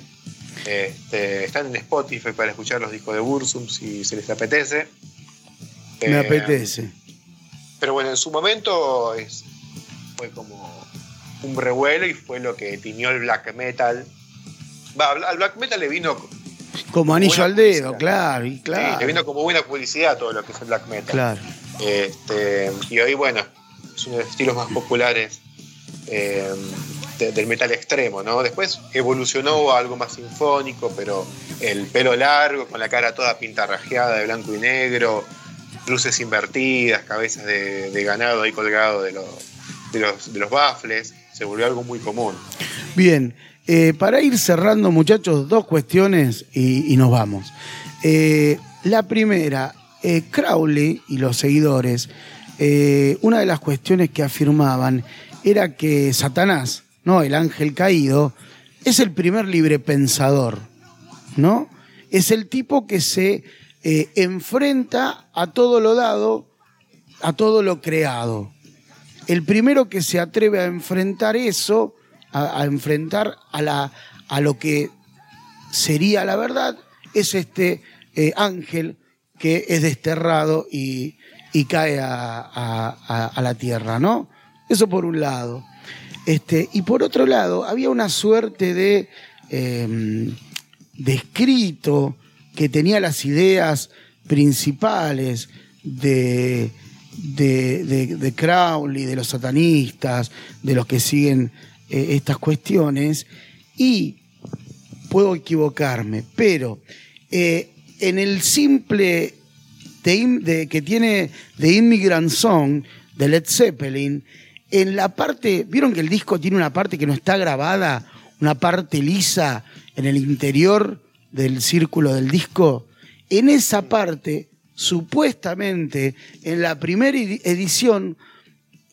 Este, están en Spotify para escuchar los discos de Bursum si se les apetece. Me Eh, apetece. Pero bueno, en su momento es, fue como un revuelo y fue lo que tiñó el black metal. Va, al black metal le vino, Como anillo al dedo, publicidad. claro, y sí, claro. le vino como buena publicidad todo lo que es el black metal. Claro. Este, y hoy, bueno, es uno de los estilos más populares eh, de- del metal extremo, ¿no? Después evolucionó a algo más sinfónico, pero el pelo largo, con la cara toda pintarrajeada de blanco y negro, luces invertidas, cabezas de, de ganado ahí colgado de, los de, los, de los baffles, se volvió algo muy común. Bien, eh, para ir cerrando, muchachos, dos cuestiones y, nos vamos. Eh, la primera, eh, Crowley y los seguidores, eh, una de las cuestiones que afirmaban era que Satanás, ¿no? el ángel caído, es el primer libre pensador, ¿no? Es el tipo que se enfrenta a todo lo dado, a todo lo creado el primero que se atreve a enfrentar eso, a, enfrentar a, la, a lo que sería la verdad, es este eh, ángel que es desterrado y, y cae a, la tierra, ¿no? Eso por un lado. Este, y por otro lado, había una suerte de, eh, de escrito que tenía las ideas principales de- de Crowley, de los satanistas, de los que siguen eh, estas cuestiones, y puedo equivocarme, pero eh, en el simple de, que tiene de Immigrant Song de Led Zeppelin, en la parte, vieron que el disco tiene una parte que no está grabada, una parte lisa en el interior del círculo del disco, en esa parte, supuestamente, en la primera edi- edición,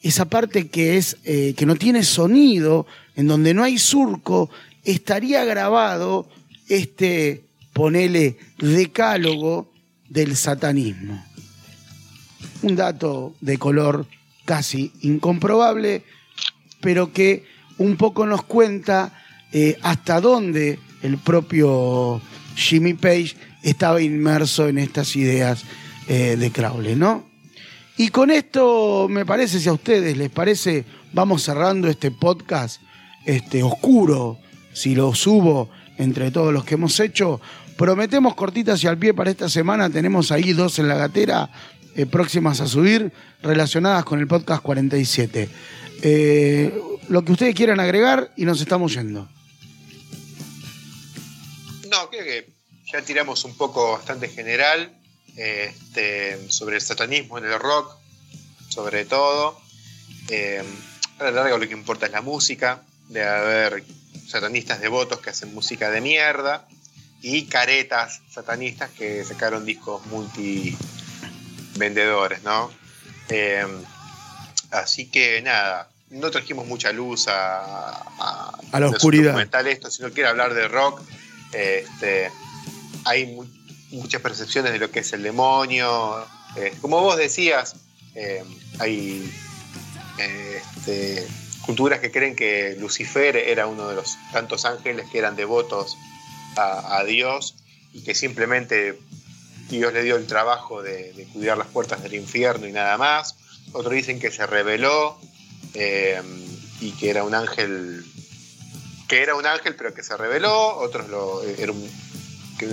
esa parte que es eh, que no tiene sonido, en donde no hay surco, estaría grabado este, ponele, decálogo del satanismo. Un dato de color casi incomprobable, pero que un poco nos cuenta eh, hasta dónde el propio Jimmy Page estaba inmerso en estas ideas eh, de Crowley, ¿no? Y con esto, me parece, si a ustedes les parece, vamos cerrando este podcast este, oscuro, si lo subo entre todos los que hemos hecho. Prometemos cortitas y al pie para esta semana. Tenemos ahí dos en la gatera eh, próximas a subir, relacionadas con el podcast 47. Eh, lo que ustedes quieran agregar y nos estamos yendo. No, creo que ya tiramos un poco bastante general este, sobre el satanismo en el rock, sobre todo. Eh, a la larga lo que importa es la música, de haber satanistas devotos que hacen música de mierda y caretas satanistas que sacaron discos multi vendedores, ¿no? Eh, así que nada, no trajimos mucha luz a, a, A la oscuridad. documental esto, si no quiere hablar de rock, este, hay mu- muchas percepciones de lo que es el demonio. eh, como vos decías, eh, hay eh, este, culturas que creen que Lucifer era uno de los tantos ángeles que eran devotos a, Dios y que simplemente Dios le dio el trabajo de, cuidar las puertas del infierno y nada más. Otros dicen que se rebeló y que era un ángel que era un ángel pero que se rebeló, otros lo, que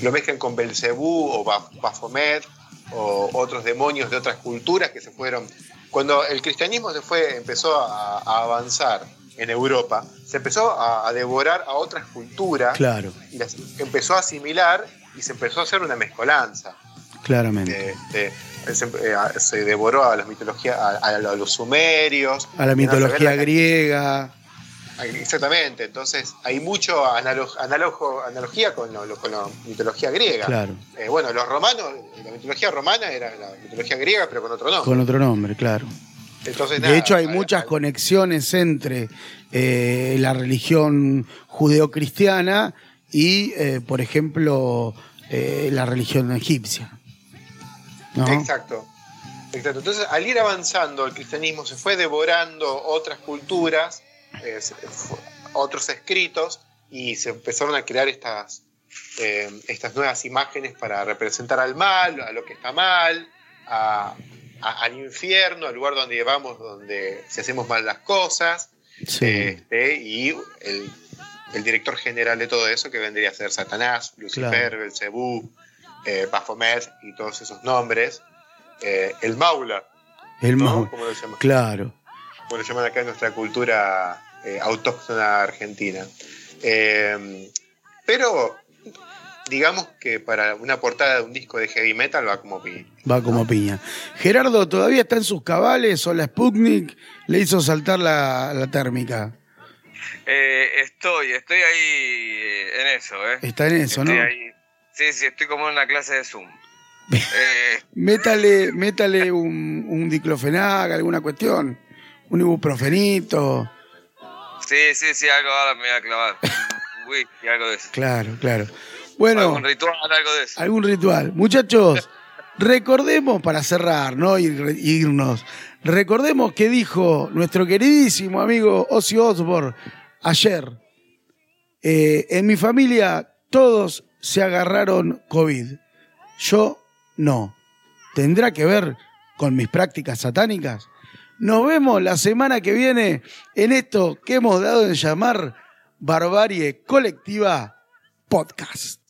lo mezclan con Belcebú o Ba- Baphomet o otros demonios de otras culturas que se fueron. Cuando el cristianismo se fue, empezó a, a avanzar en Europa, se empezó a, a devorar a otras culturas Claro, y las empezó a asimilar y se empezó a hacer una mezcolanza. claramente. Este, se, eh, a- se devoró a, las mitologías, a, a los sumerios. A la se mitología griega. Exactamente, entonces hay mucho analo- analogo- analogía con, lo- con la mitología griega. Claro, Eh, bueno, los romanos, la mitología romana era la mitología griega, pero con otro nombre. con otro nombre, claro. Entonces, De hecho, hay muchas conexiones entre eh, la religión judeocristiana y, eh, por ejemplo, la religión egipcia. ¿no? Exacto. Exacto. Entonces, al ir avanzando, el cristianismo se fue devorando otras culturas, otros escritos, y se empezaron a crear estas, eh, estas nuevas imágenes para representar al mal, a lo que está mal, a- a- al infierno, al lugar donde vamos, donde si hacemos mal las cosas. Sí. Este, y el, el director general de todo eso, que vendría a ser Satanás, Lucifer, Claro. Belcebú, eh, Baphomet y todos esos nombres. Eh, el Maula, El ¿no? Mau- Como lo llaman, Claro. como lo llaman acá en nuestra cultura eh, autóctona argentina. Eh, pero digamos que para una portada de un disco de heavy metal va como pi- Va como piña. Gerardo, ¿todavía está en sus cabales o la Sputnik le hizo saltar la, la térmica? Eh, estoy, estoy ahí en eso, ¿eh? Está en eso, ¿no? Ahí. Sí, sí, estoy como en una clase de Zoom. Eh, Métale, métale un, un diclofenac, alguna cuestión. Un ibuprofenito. Sí, sí, sí, algo ahora me voy a clavar. Whisky, algo de eso. Claro, claro. Bueno, Algún ritual, algo de eso. algún ritual. Muchachos, recordemos para cerrar, ¿no? Y re- irnos. Recordemos que dijo nuestro queridísimo amigo Ozzy Osbourne ayer. eh, en mi familia todos se agarraron COVID. Yo no. ¿Tendrá que ver con mis prácticas satánicas? Nos vemos la semana que viene en esto que hemos dado en llamar Barbarie Colectiva Podcast.